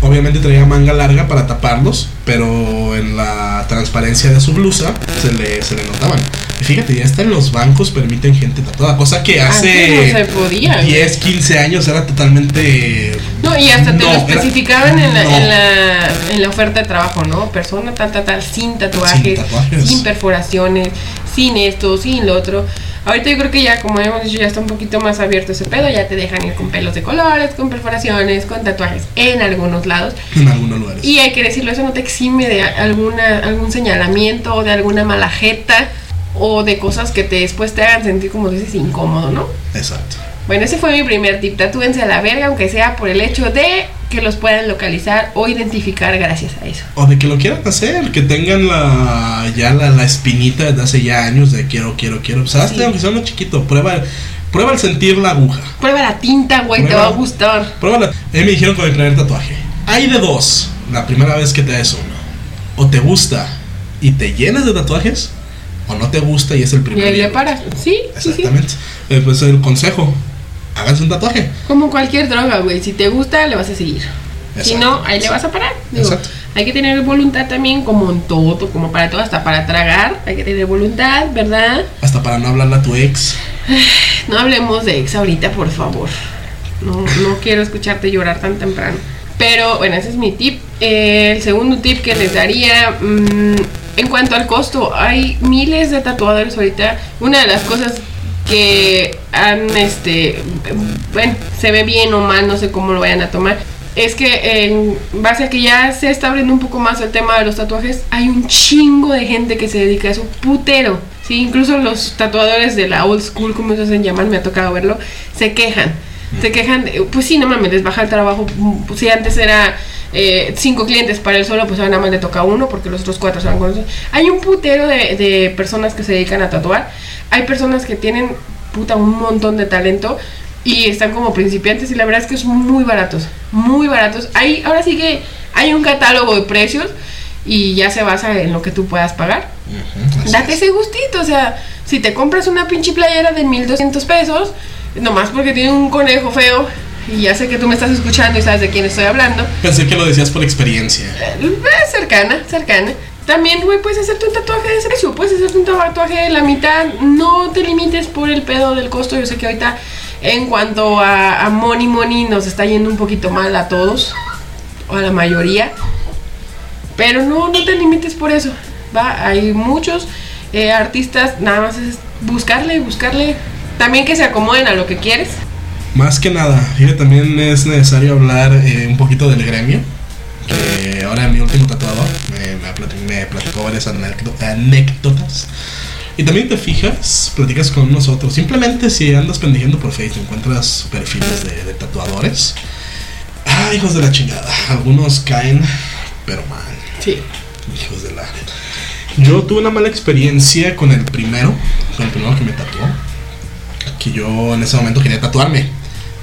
[SPEAKER 1] Obviamente traía manga larga para taparlos, pero en la transparencia de su blusa se le, se le notaban. Y fíjate, ya hasta en los bancos permiten gente tatuada, cosa que hace
[SPEAKER 2] Antes no se podía.
[SPEAKER 1] 10, 15 años era totalmente...
[SPEAKER 2] No, y hasta te
[SPEAKER 1] No,
[SPEAKER 2] lo
[SPEAKER 1] era-
[SPEAKER 2] especificaban en, la,
[SPEAKER 1] no.
[SPEAKER 2] en, la, en la oferta de trabajo, ¿no? Persona tal, tal, tal, sin tatuajes,
[SPEAKER 1] Sin tatuajes.
[SPEAKER 2] sin perforaciones, sin esto, sin lo otro. Ahorita yo creo que ya, como hemos dicho, ya está un poquito más abierto ese pedo. Ya te dejan ir con pelos de colores, con perforaciones, con tatuajes en algunos lados.
[SPEAKER 1] En algunos lugares.
[SPEAKER 2] Y hay que decirlo, eso no te exime de alguna, algún señalamiento o de alguna malajeta o de cosas que te después te hagan sentir, como dices, incómodo, ¿no?
[SPEAKER 1] Exacto.
[SPEAKER 2] Bueno, ese fue mi primer tip. Tatúense a la verga, aunque sea por el hecho de que los puedan localizar o identificar gracias a eso.
[SPEAKER 1] O de que lo quieran hacer, que tengan la ya la, la espinita desde hace ya años de quiero, quiero, quiero. ¿Sabes?
[SPEAKER 2] Sí.
[SPEAKER 1] Aunque sea uno chiquito, prueba, prueba el sentir la aguja.
[SPEAKER 2] Prueba la tinta, güey, te va a
[SPEAKER 1] Prueba.
[SPEAKER 2] gustar.
[SPEAKER 1] Pruébala. A mí me dijeron con el primer tatuaje. Hay de dos. La primera vez que te das uno. O te gusta y te llenas de tatuajes. O no te gusta y es el
[SPEAKER 2] Y
[SPEAKER 1] primer.
[SPEAKER 2] ahí le
[SPEAKER 1] libro.
[SPEAKER 2] paras. Sí, sí, sí.
[SPEAKER 1] Exactamente. Eh, pues el consejo. Háganse un tatuaje.
[SPEAKER 2] Como cualquier droga, güey. Si te gusta, le vas a seguir. Si
[SPEAKER 1] Exacto.
[SPEAKER 2] no, ahí le vas a parar. Digo,
[SPEAKER 1] Exacto.
[SPEAKER 2] hay que tener voluntad también, como en todo, como para todo, hasta para tragar. Hay que tener voluntad, ¿verdad?
[SPEAKER 1] Hasta para no hablarle a tu ex. [sighs]
[SPEAKER 2] No hablemos de ex ahorita, por favor. No, no [laughs] quiero escucharte llorar tan temprano. Pero bueno, ese es mi tip. Eh, el segundo tip que les daría, mm, en cuanto al costo, hay miles de tatuadores ahorita. Una de las cosas que han, este, bueno, se ve bien o mal, no sé cómo lo vayan a tomar. Es que en base a que ya se está abriendo un poco más el tema de los tatuajes, hay un chingo de gente que se dedica a eso, putero. Sí, incluso los tatuadores de la old school, como se hacen llamar, me ha tocado verlo, se quejan. Se quejan, pues sí, no mames, les baja el trabajo. Si antes era eh, cinco clientes para él solo, pues ahora nada más le toca uno porque los otros cuatro se van con eso. Hay un putero de, de personas que se dedican a tatuar. Hay personas que tienen, puta, un montón de talento y están como principiantes y la verdad es que son muy baratos, muy baratos. Hay, ahora sí que hay un catálogo de precios y ya se basa en lo que tú puedas pagar.
[SPEAKER 1] Así
[SPEAKER 2] Date
[SPEAKER 1] es.
[SPEAKER 2] ese gustito, o sea, si te compras una pinche playera de 1200 pesos, nomás porque tiene un conejo feo, y ya sé que tú me estás escuchando y sabes de quién estoy hablando,
[SPEAKER 1] Pensé que lo decías por experiencia.
[SPEAKER 2] eh, cercana, cercana. También, güey, puedes hacerte un tatuaje de precio, puedes hacerte un tatuaje de la mitad, no te limites por el pedo del costo, yo sé que ahorita en cuanto a, a money money nos está yendo un poquito mal a todos, o a la mayoría, pero no, no te limites por eso, va, hay muchos eh, artistas, nada más es buscarle, buscarle, también que se acomoden a lo que quieres.
[SPEAKER 1] Más que nada, fíjate, también es necesario hablar eh, un poquito del gremio. Que ahora mi último tatuador me, me plati- me platicó varias anécdo- anécdotas. Y también te fijas, platicas con nosotros. Simplemente si andas pendiendo por Facebook, encuentras perfiles de, de tatuadores. Ah, hijos de la chingada. Algunos caen, pero mal.
[SPEAKER 2] Sí.
[SPEAKER 1] Hijos de la. Yo tuve una mala experiencia con el primero, con el primero que me tatuó. Que yo en ese momento quería tatuarme,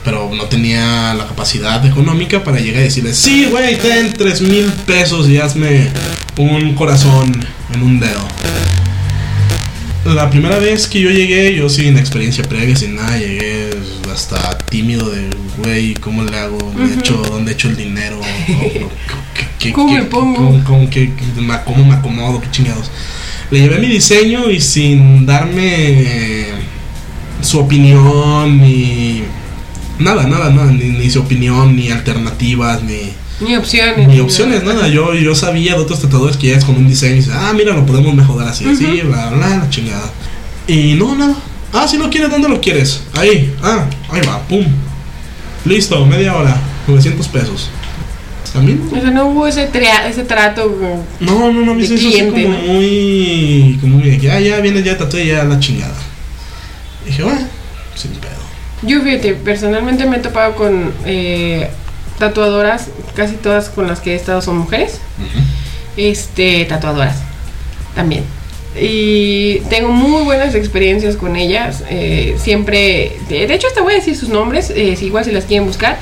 [SPEAKER 1] pero no tenía la capacidad económica para llegar y decirle: Sí, güey, ten tres mil pesos y hazme un corazón en un dedo. La primera vez que yo llegué, yo sin experiencia previa, sin nada, llegué hasta tímido de, güey, ¿cómo le hago? ¿Dónde,
[SPEAKER 2] Ujú.
[SPEAKER 1] echo, ¿Dónde echo el dinero? [laughs] ¿Qué- qué-
[SPEAKER 2] ¿Cómo
[SPEAKER 1] qué-
[SPEAKER 2] me pongo?
[SPEAKER 1] cómo- cómo- qué- qué- ma- ¿Cómo me acomodo? ¿Qué chingados? Le llevé mi diseño y sin darme su opinión ni nada, nada, nada, ni, ni su opinión, ni alternativas, ni,
[SPEAKER 2] Ni opciones.
[SPEAKER 1] ni opciones, nada. Yo, yo sabía de otros tatuadores que llegas con un diseño y dices, ah, mira, lo podemos mejorar así, así, bla, bla, la chingada. Y no, nada. Ah, si lo quieres, ¿dónde lo quieres? Ahí, ah, ahí va, pum. Listo, media hora, 900 pesos. También.
[SPEAKER 2] O sea, no hubo ese, ese trato.
[SPEAKER 1] No, no, no, me hizo así
[SPEAKER 2] cliente,
[SPEAKER 1] como
[SPEAKER 2] ¿no?
[SPEAKER 1] muy. Como muy. Ya, ya, viene ya, tatué ya la chingada. dije, bueno, sin pedo.
[SPEAKER 2] Yo fíjate, personalmente me he topado con eh, tatuadoras, casi todas con las que he estado son mujeres. Este, tatuadoras también. Y tengo muy buenas experiencias con ellas. eh, siempre, de, hecho, hasta voy a decir sus nombres, eh, si igual si las quieren buscar.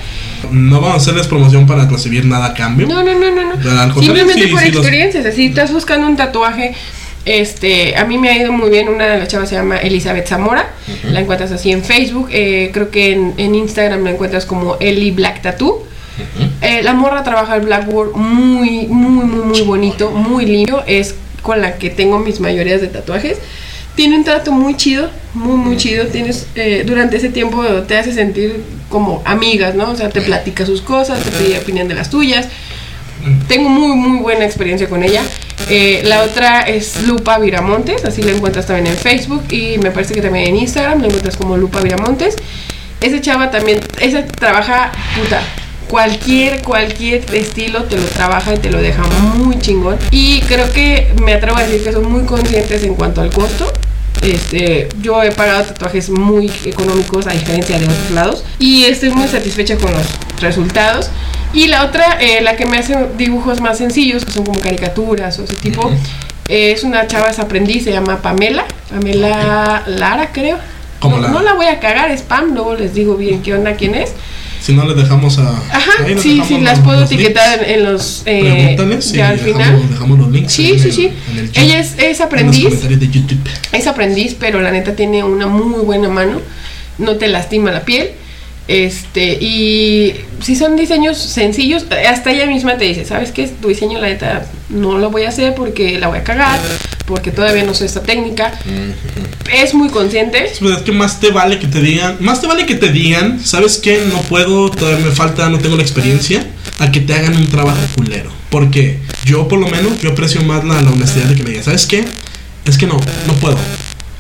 [SPEAKER 1] No vamos a hacerles promoción para recibir nada a cambio.
[SPEAKER 2] No, no, no, no, no. Simplemente
[SPEAKER 1] sí,
[SPEAKER 2] por
[SPEAKER 1] sí los-
[SPEAKER 2] experiencias. Así estás buscando un tatuaje. Este, a mí me ha ido muy bien. Una de las chavas se llama Elizabeth Zamora. La encuentras así en Facebook. eh, creo que en, en Instagram la encuentras como Eli Black Tattoo. Eh, la morra trabaja el Blackboard muy, muy, muy, muy bonito, muy limpio. Es con la que tengo mis mayorías de tatuajes. Tiene un trato muy chido, muy, muy chido. Tienes, eh, durante ese tiempo te hace sentir como amigas, ¿no? O sea, te platica sus cosas, te pide opinión de las tuyas. Tengo muy, muy buena experiencia con ella. Eh, la otra es Lupa Viramontes, así la encuentras también en Facebook y me parece que también en Instagram la encuentras como Lupa Viramontes. Esa chava también, esa trabaja, puta, cualquier, cualquier estilo te lo trabaja y te lo deja muy chingón. Y creo que me atrevo a decir que son muy conscientes en cuanto al costo. Este, yo he pagado tatuajes muy económicos a diferencia de otros lados y estoy muy satisfecha con los resultados. Y la otra, eh, la que me hace dibujos más sencillos, que son como caricaturas o ese tipo, eh, es una chava, es aprendiz, se llama Pamela, Pamela Lara creo.
[SPEAKER 1] ¿Cómo
[SPEAKER 2] no,
[SPEAKER 1] Lara?
[SPEAKER 2] no la voy a cagar, es Pam, luego les digo bien qué onda, quién es.
[SPEAKER 1] Si no, les dejamos a.
[SPEAKER 2] Ajá, sí, sí, las puedo
[SPEAKER 1] los
[SPEAKER 2] etiquetar
[SPEAKER 1] links.
[SPEAKER 2] en, los... eh,
[SPEAKER 1] Pregúntales
[SPEAKER 2] ya al
[SPEAKER 1] dejamos,
[SPEAKER 2] final.
[SPEAKER 1] dejamos los links.
[SPEAKER 2] Sí, sí,
[SPEAKER 1] el-
[SPEAKER 2] sí. Ella es, es
[SPEAKER 1] En
[SPEAKER 2] aprendiz.
[SPEAKER 1] de YouTube.
[SPEAKER 2] Es aprendiz, pero la neta tiene una muy buena mano. No te lastima la piel. Este, y si son diseños sencillos, hasta ella misma te dice, ¿sabes qué? Tu diseño, la neta, no lo voy a hacer porque la voy a cagar, porque todavía no sé esta técnica. Es muy consciente.
[SPEAKER 1] Es verdad que más te vale que te digan, más te vale que te digan, ¿sabes qué? No puedo, todavía me falta, no tengo la experiencia, a que te hagan un trabajo culero. Porque yo por lo menos, yo aprecio más la, la honestidad de que me digan, ¿sabes qué? Es que no, no puedo.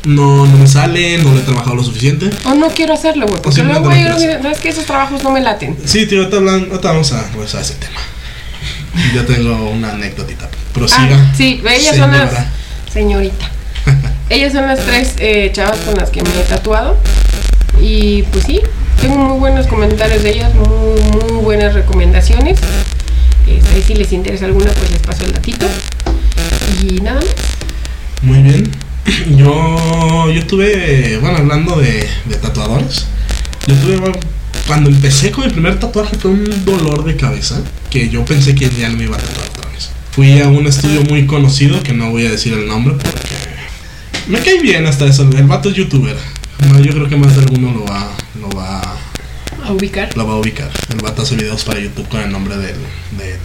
[SPEAKER 1] No, no me sale, no lo he trabajado lo suficiente.
[SPEAKER 2] O no quiero hacerlo, güey. Porque luego,
[SPEAKER 1] no
[SPEAKER 2] güey,
[SPEAKER 1] quieres.
[SPEAKER 2] ¿sabes que Esos trabajos no me laten.
[SPEAKER 1] Sí, tío, ahorita, vamos a regresar a ese tema. Yo tengo una anécdotita. Prosiga.
[SPEAKER 2] Ah, sí, ellas son las. Señorita. [laughs] ellas son las tres eh, chavas con las que me he tatuado. Y pues sí, tengo muy buenos comentarios de ellas, muy, muy buenas recomendaciones. Este, ahí si les interesa alguna, pues les paso el datito. Y nada más.
[SPEAKER 1] Muy bien. [clears throat] Yo, yo tuve, bueno, hablando de, de tatuadores, yo tuve, bueno, cuando empecé con mi primer tatuaje fue un dolor de cabeza que yo pensé que ya no me iba a tatuar otra vez. Fui a un estudio muy conocido, que no voy a decir el nombre porque me cae bien hasta eso. El vato es youtuber. No, yo creo que más de alguno lo va, lo va,
[SPEAKER 2] A ubicar.
[SPEAKER 1] lo va a ubicar. El vato hace videos para YouTube con el nombre del, del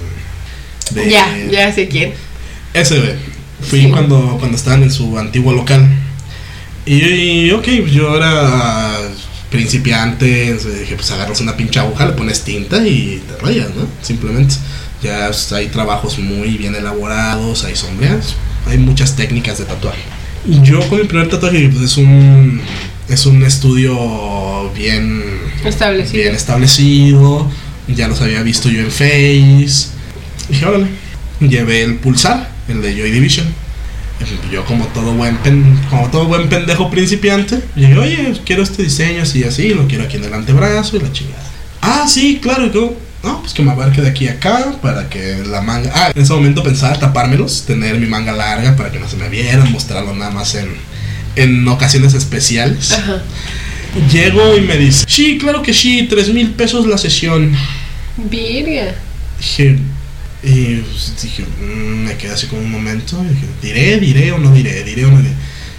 [SPEAKER 1] de-
[SPEAKER 2] Ya, ya sé quién.
[SPEAKER 1] ese. Fui
[SPEAKER 2] Sí.
[SPEAKER 1] cuando, cuando estaban en su antiguo local. Y, y, ok, yo era principiante. dije, pues agarras una pinche aguja, le pones tinta y te rayas, ¿no? Simplemente. Ya pues, hay trabajos muy bien elaborados, hay sombreas, hay muchas técnicas de tatuaje. Y yo con mi primer tatuaje, pues es un, es un estudio bien
[SPEAKER 2] Establecido.
[SPEAKER 1] bien establecido, ya los había visto yo en Face. Dije, órale, llevé el pulsar, el de Joy Division. Yo como todo buen pen- como todo buen pendejo principiante, llegué, oye, quiero este diseño así así, lo quiero aquí en el antebrazo y la chingada. Ah, sí, claro, y yo, no, pues que me abarque de aquí a acá para que la manga. Ah, en ese momento pensaba tapármelos, tener mi manga larga para que no se me vieran, mostrarlo nada más en, en ocasiones especiales.
[SPEAKER 2] Ajá.
[SPEAKER 1] Llego y me dice, sí, claro que sí, tres mil pesos la sesión.
[SPEAKER 2] Virga.
[SPEAKER 1] Dije, y pues, dije, mm, me quedé así como un momento. y Dije, diré, diré o no diré, diré o no diré.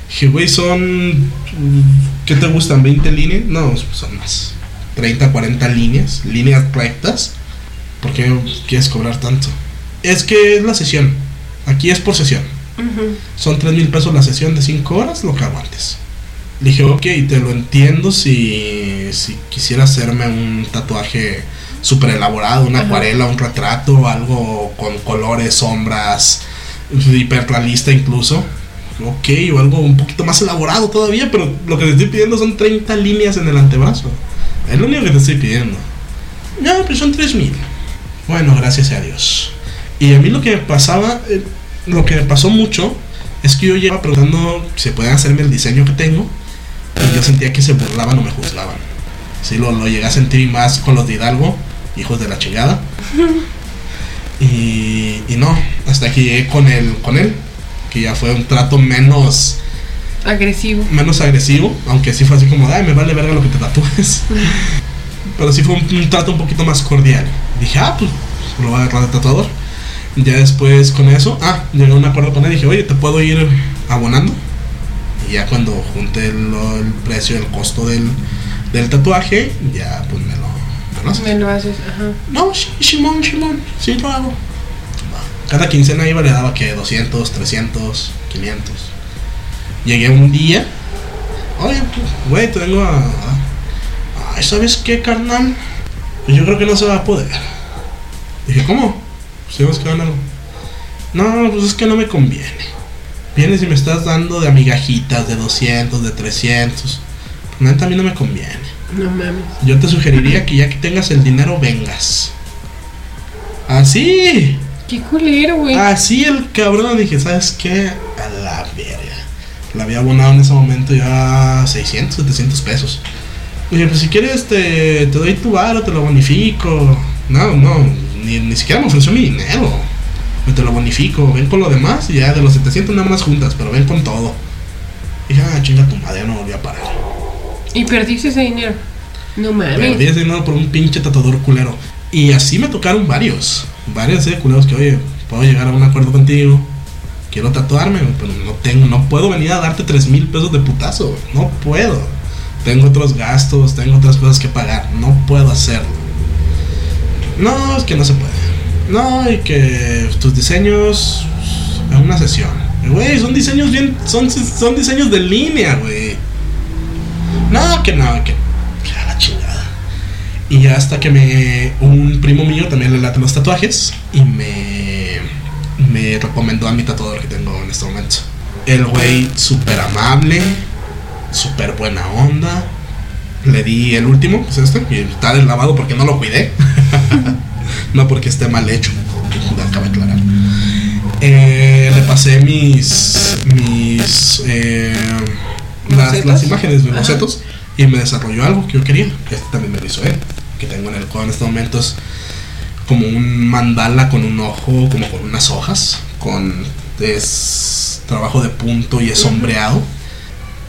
[SPEAKER 1] Dije, güey, son, ¿qué te gustan? ¿20 líneas? No, son más. 30, 40 líneas, líneas rectas. ¿Por qué quieres cobrar tanto? Es que es la sesión. Aquí es por sesión.
[SPEAKER 2] Ujú.
[SPEAKER 1] Son 3 mil pesos la sesión de 5 horas, lo que aguantes. Le dije, ok, te lo entiendo si, si quisiera hacerme un tatuaje súper elaborado, una
[SPEAKER 2] Ajá.
[SPEAKER 1] acuarela, un retrato, algo con colores, sombras, hiperrealista incluso. Ok, o algo un poquito más elaborado todavía, pero lo que te estoy pidiendo son 30 líneas en el antebrazo. Es lo único que te estoy pidiendo. No, pues son 3 mil. Bueno, gracias a Dios. Y a mí lo que me pasaba, eh, lo que me pasó mucho, es que yo llevaba preguntando si pueden hacerme el diseño que tengo. Y yo sentía que se burlaban o me juzgaban. Sí, lo, lo llegué a sentir más con los de Hidalgo, hijos de la chingada. Y, y no, hasta que llegué con él, con él, que ya fue un trato menos,
[SPEAKER 2] Agresivo.
[SPEAKER 1] menos agresivo, aunque sí fue así como, ay, me vale verga lo que te tatúes. Pero sí fue un, un trato un poquito más cordial. Dije, ah, pues lo voy a agarrar de tatuador. Ya después con eso, ah, llegué a un acuerdo con él dije, oye, ¿te puedo ir abonando? Y ya cuando junté el, el precio, el costo del, del tatuaje, ya pues me lo, ¿me lo haces?
[SPEAKER 2] Me lo haces, ajá.
[SPEAKER 1] No, sí, Simón, Simón, sí lo hago. Cada quincena iba le daba que 200, 300, 500. Llegué un día. Oye, pues, güey, te vengo a. Ay, ¿sabes qué, carnal? Pues yo creo que no se va a poder. Dije, ¿cómo? Pues tenemos que ganar. No, pues es que no me conviene. Vienes y me estás dando de amigajitas de 200, de 300. Pues neta, a mí no me conviene.
[SPEAKER 2] No mames.
[SPEAKER 1] Yo te sugeriría que ya que tengas el dinero, vengas. Así.
[SPEAKER 2] Qué culero, güey.
[SPEAKER 1] Así el cabrón. Dije, ¿sabes qué? A la verga. Le había abonado en ese momento ya 600, 700 pesos. Oye, pues si quieres te, te doy tu varo, te lo bonifico. No, no, ni, ni siquiera me ofreció mi dinero. Yo te lo bonifico, ven con lo demás y ya de los 700 nada más juntas, pero ven con todo. Y dije, ah, chinga tu madre, no volví a parar.
[SPEAKER 2] Y perdiste ese dinero. No mames.
[SPEAKER 1] Perdí ese dinero por un pinche tatuador culero. Y así me tocaron varios. Varios de culeros que, oye, puedo llegar a un acuerdo contigo. Quiero tatuarme, pero no tengo, no puedo venir a darte 3 mil pesos de putazo. No puedo. Tengo otros gastos, tengo otras cosas que pagar. No puedo hacerlo. No, es que no se puede. No, y que tus diseños en una sesión. Güey, son diseños bien, son, son diseños de línea, güey. No, que no, que, que a la chingada. Y ya hasta que me. Un primo mío también le late los tatuajes. Y me. Me recomendó a mi tatuador que tengo en este momento. El güey súper amable. Súper buena onda. Le di el último, que es este. Y está deslavado porque no lo cuidé. [laughs] no porque esté mal hecho. Acaba de aclarar. Eh, le pasé mis. Mis. Eh, las, las imágenes
[SPEAKER 2] Ajá.
[SPEAKER 1] bocetos y me desarrolló algo que yo quería. Que este también me lo hizo él. Que tengo en el cuadro en estos momentos como un mandala con un ojo, como con unas hojas, con es trabajo de punto y es sombreado.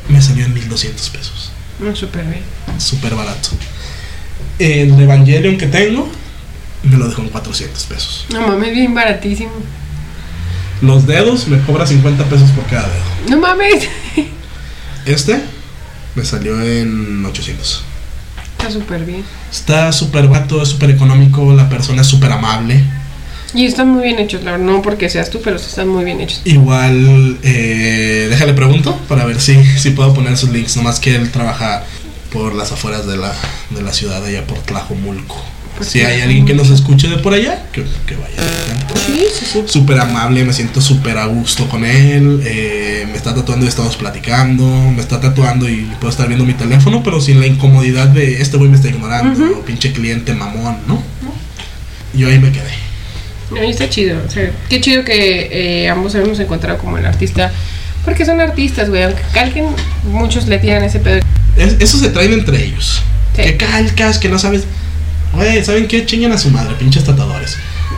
[SPEAKER 1] Me salió en 1200 pesos.
[SPEAKER 2] No, súper bien.
[SPEAKER 1] Súper barato. El Evangelion que tengo me lo dejó en 400 pesos.
[SPEAKER 2] No mames, bien baratísimo.
[SPEAKER 1] Los dedos me cobra 50 pesos por cada dedo.
[SPEAKER 2] No mames. [laughs]
[SPEAKER 1] Este me salió en 800.
[SPEAKER 2] Está súper bien.
[SPEAKER 1] Está súper barato, es súper económico, la persona es súper amable.
[SPEAKER 2] Y están muy bien hechos, la verdad. No porque seas tú, pero están muy bien hechos.
[SPEAKER 1] Igual, eh, déjale pregunto para ver si, si puedo poner sus links. Nomás que él trabaja por las afueras de la, de la ciudad, allá por Tlajomulco. Si hay alguien que nos escuche de por allá, que, que vaya.
[SPEAKER 2] Sí, sí, sí.
[SPEAKER 1] Súper amable, me siento súper a gusto con él. eh, me está tatuando y estamos platicando. Me está tatuando y puedo estar viendo mi teléfono, pero sin la incomodidad de este güey me está ignorando.
[SPEAKER 2] Ujú.
[SPEAKER 1] o pinche cliente mamón, ¿no? Yo ahí me quedé.
[SPEAKER 2] Y está chido. O sea, qué chido que eh, ambos hemos encontrado como el artista. Porque son artistas, güey. Aunque calquen, muchos le tiran ese pedo.
[SPEAKER 1] Es- eso se traen entre ellos.
[SPEAKER 2] Sí.
[SPEAKER 1] Que calcas, que no sabes. Güey, ¿saben qué? Chingan a su madre, pinches tatuadores.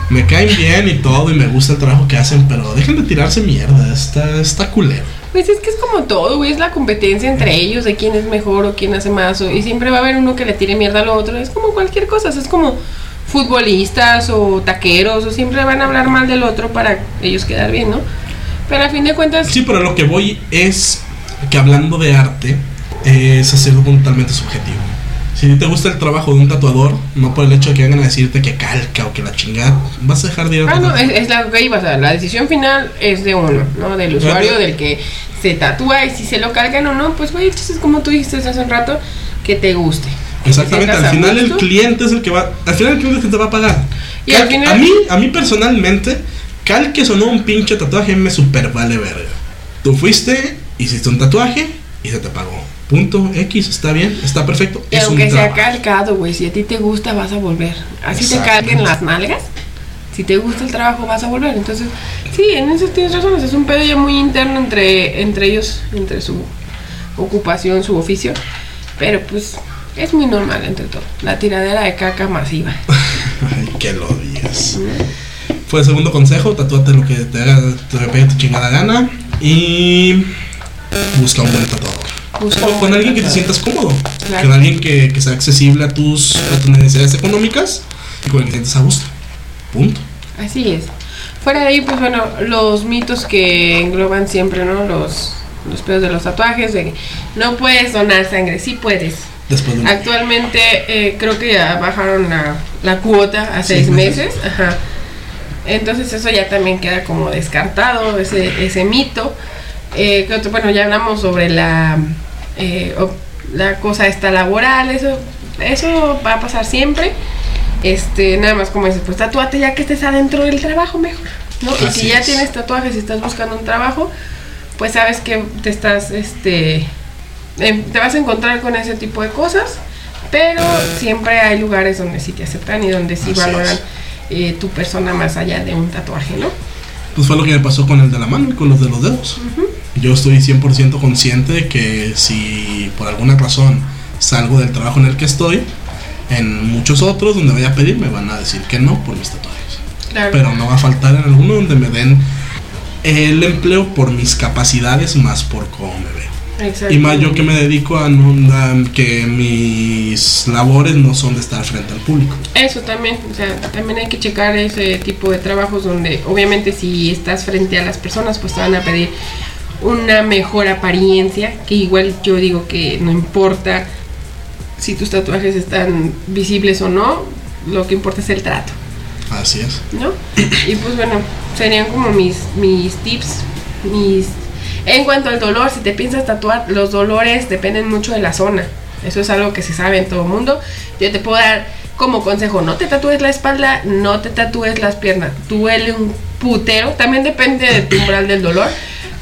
[SPEAKER 1] Me caen bien y todo, y me gusta el trabajo que hacen, pero dejen de tirarse mierda. Está, está culero.
[SPEAKER 2] Pues es que es como todo, güey. Es la competencia entre ellos de quién es mejor o quién hace más. o- y siempre va a haber uno que le tire mierda al otro. Es como cualquier cosa. Es como futbolistas o taqueros. O siempre van a hablar mal del otro para ellos quedar bien, ¿no? Pero a fin de cuentas,
[SPEAKER 1] Sí, pero lo que voy es que hablando de arte, es hacerlo totalmente subjetivo. Si te gusta el trabajo de un tatuador, no por el hecho de que vengan a decirte que calca o que la chingada, vas a dejar de ir a
[SPEAKER 2] Ah, no, es, es la que iba, o sea, la decisión final es de uno, ¿no? Del usuario, del que se tatúa y si se lo cargan o no, pues güey, el chiste es como tú dijiste hace un rato, que te guste.
[SPEAKER 1] Exactamente, al
[SPEAKER 2] a
[SPEAKER 1] final el cliente es el que va, al final el cliente es el que te va a pagar.
[SPEAKER 2] Y al final-
[SPEAKER 1] A mí, a mí personalmente, calques o no un pinche tatuaje me super vale verga. Tú fuiste, hiciste un tatuaje y se te pagó. Punto X, está bien, está perfecto.
[SPEAKER 2] Y
[SPEAKER 1] Es un
[SPEAKER 2] aunque sea
[SPEAKER 1] trabajo.
[SPEAKER 2] calcado, güey, si a ti te gusta vas a volver. Así te calquen las nalgas. Si te gusta el trabajo vas a volver. Entonces, sí, en eso tienes razón. Es un pedo ya muy interno entre, entre ellos, entre su ocupación, su oficio. Pero pues es muy normal entre todo. La tiradera de caca masiva. [laughs]
[SPEAKER 1] Ay, que lo digas. Fue el segundo consejo, tatúate lo que te haga, te pegue tu chingada gana y busca un buen tatuador. Con alguien que te sientas cómodo.
[SPEAKER 2] Claro.
[SPEAKER 1] Con alguien que, que sea accesible a tus, a tus necesidades económicas y con el que te sientas a gusto. Punto.
[SPEAKER 2] Así es. Fuera de ahí, pues bueno, los mitos que engloban siempre, ¿no? Los, los pedos de los tatuajes, de que no puedes donar sangre, sí puedes.
[SPEAKER 1] Después de.
[SPEAKER 2] Actualmente eh, creo que ya bajaron la, la cuota a
[SPEAKER 1] Seis
[SPEAKER 2] seis
[SPEAKER 1] meses.
[SPEAKER 2] meses. Ajá. Entonces eso ya también queda como descartado, ese, ese mito. Eh, que otro- bueno, ya hablamos sobre la, eh, o- la cosa esta laboral, eso, eso va a pasar siempre. Este, nada más como dices, pues tatúate ya que estés adentro del trabajo mejor. ¿no? Y si ya
[SPEAKER 1] es.
[SPEAKER 2] tienes tatuajes y estás buscando un trabajo, pues sabes que te estás, este, em, te vas a encontrar con ese tipo de cosas, pero siempre hay lugares donde sí te aceptan y donde sí
[SPEAKER 1] Así
[SPEAKER 2] valoran eh, tu persona más allá de un tatuaje, ¿no?
[SPEAKER 1] Pues fue lo que me pasó con el de la mano y con los de los dedos. Yo estoy 100% consciente de que si por alguna razón salgo del trabajo en el que estoy, en muchos otros donde vaya a pedir me van a decir que no por mis tatuajes.
[SPEAKER 2] Claro.
[SPEAKER 1] Pero no va a faltar en alguno donde me den el empleo por mis capacidades más por cómo me veo. Y más yo que me dedico a, no- a que mis labores no son de estar frente al público.
[SPEAKER 2] Eso también, o sea, también hay que checar ese tipo de trabajos donde obviamente si estás frente a las personas pues te van a pedir una mejor apariencia, que igual yo digo que no importa si tus tatuajes están visibles o no, lo que importa es el trato,
[SPEAKER 1] Así es.
[SPEAKER 2] ¿no? Y pues bueno, serían como mis, mis tips, mis... En cuanto al dolor, si te piensas tatuar, los dolores dependen mucho de la zona. Eso es algo que se sabe en todo el mundo. Yo te puedo dar como consejo, no te tatúes la espalda, no te tatúes las piernas. Duele un putero, también depende de tu umbral del dolor.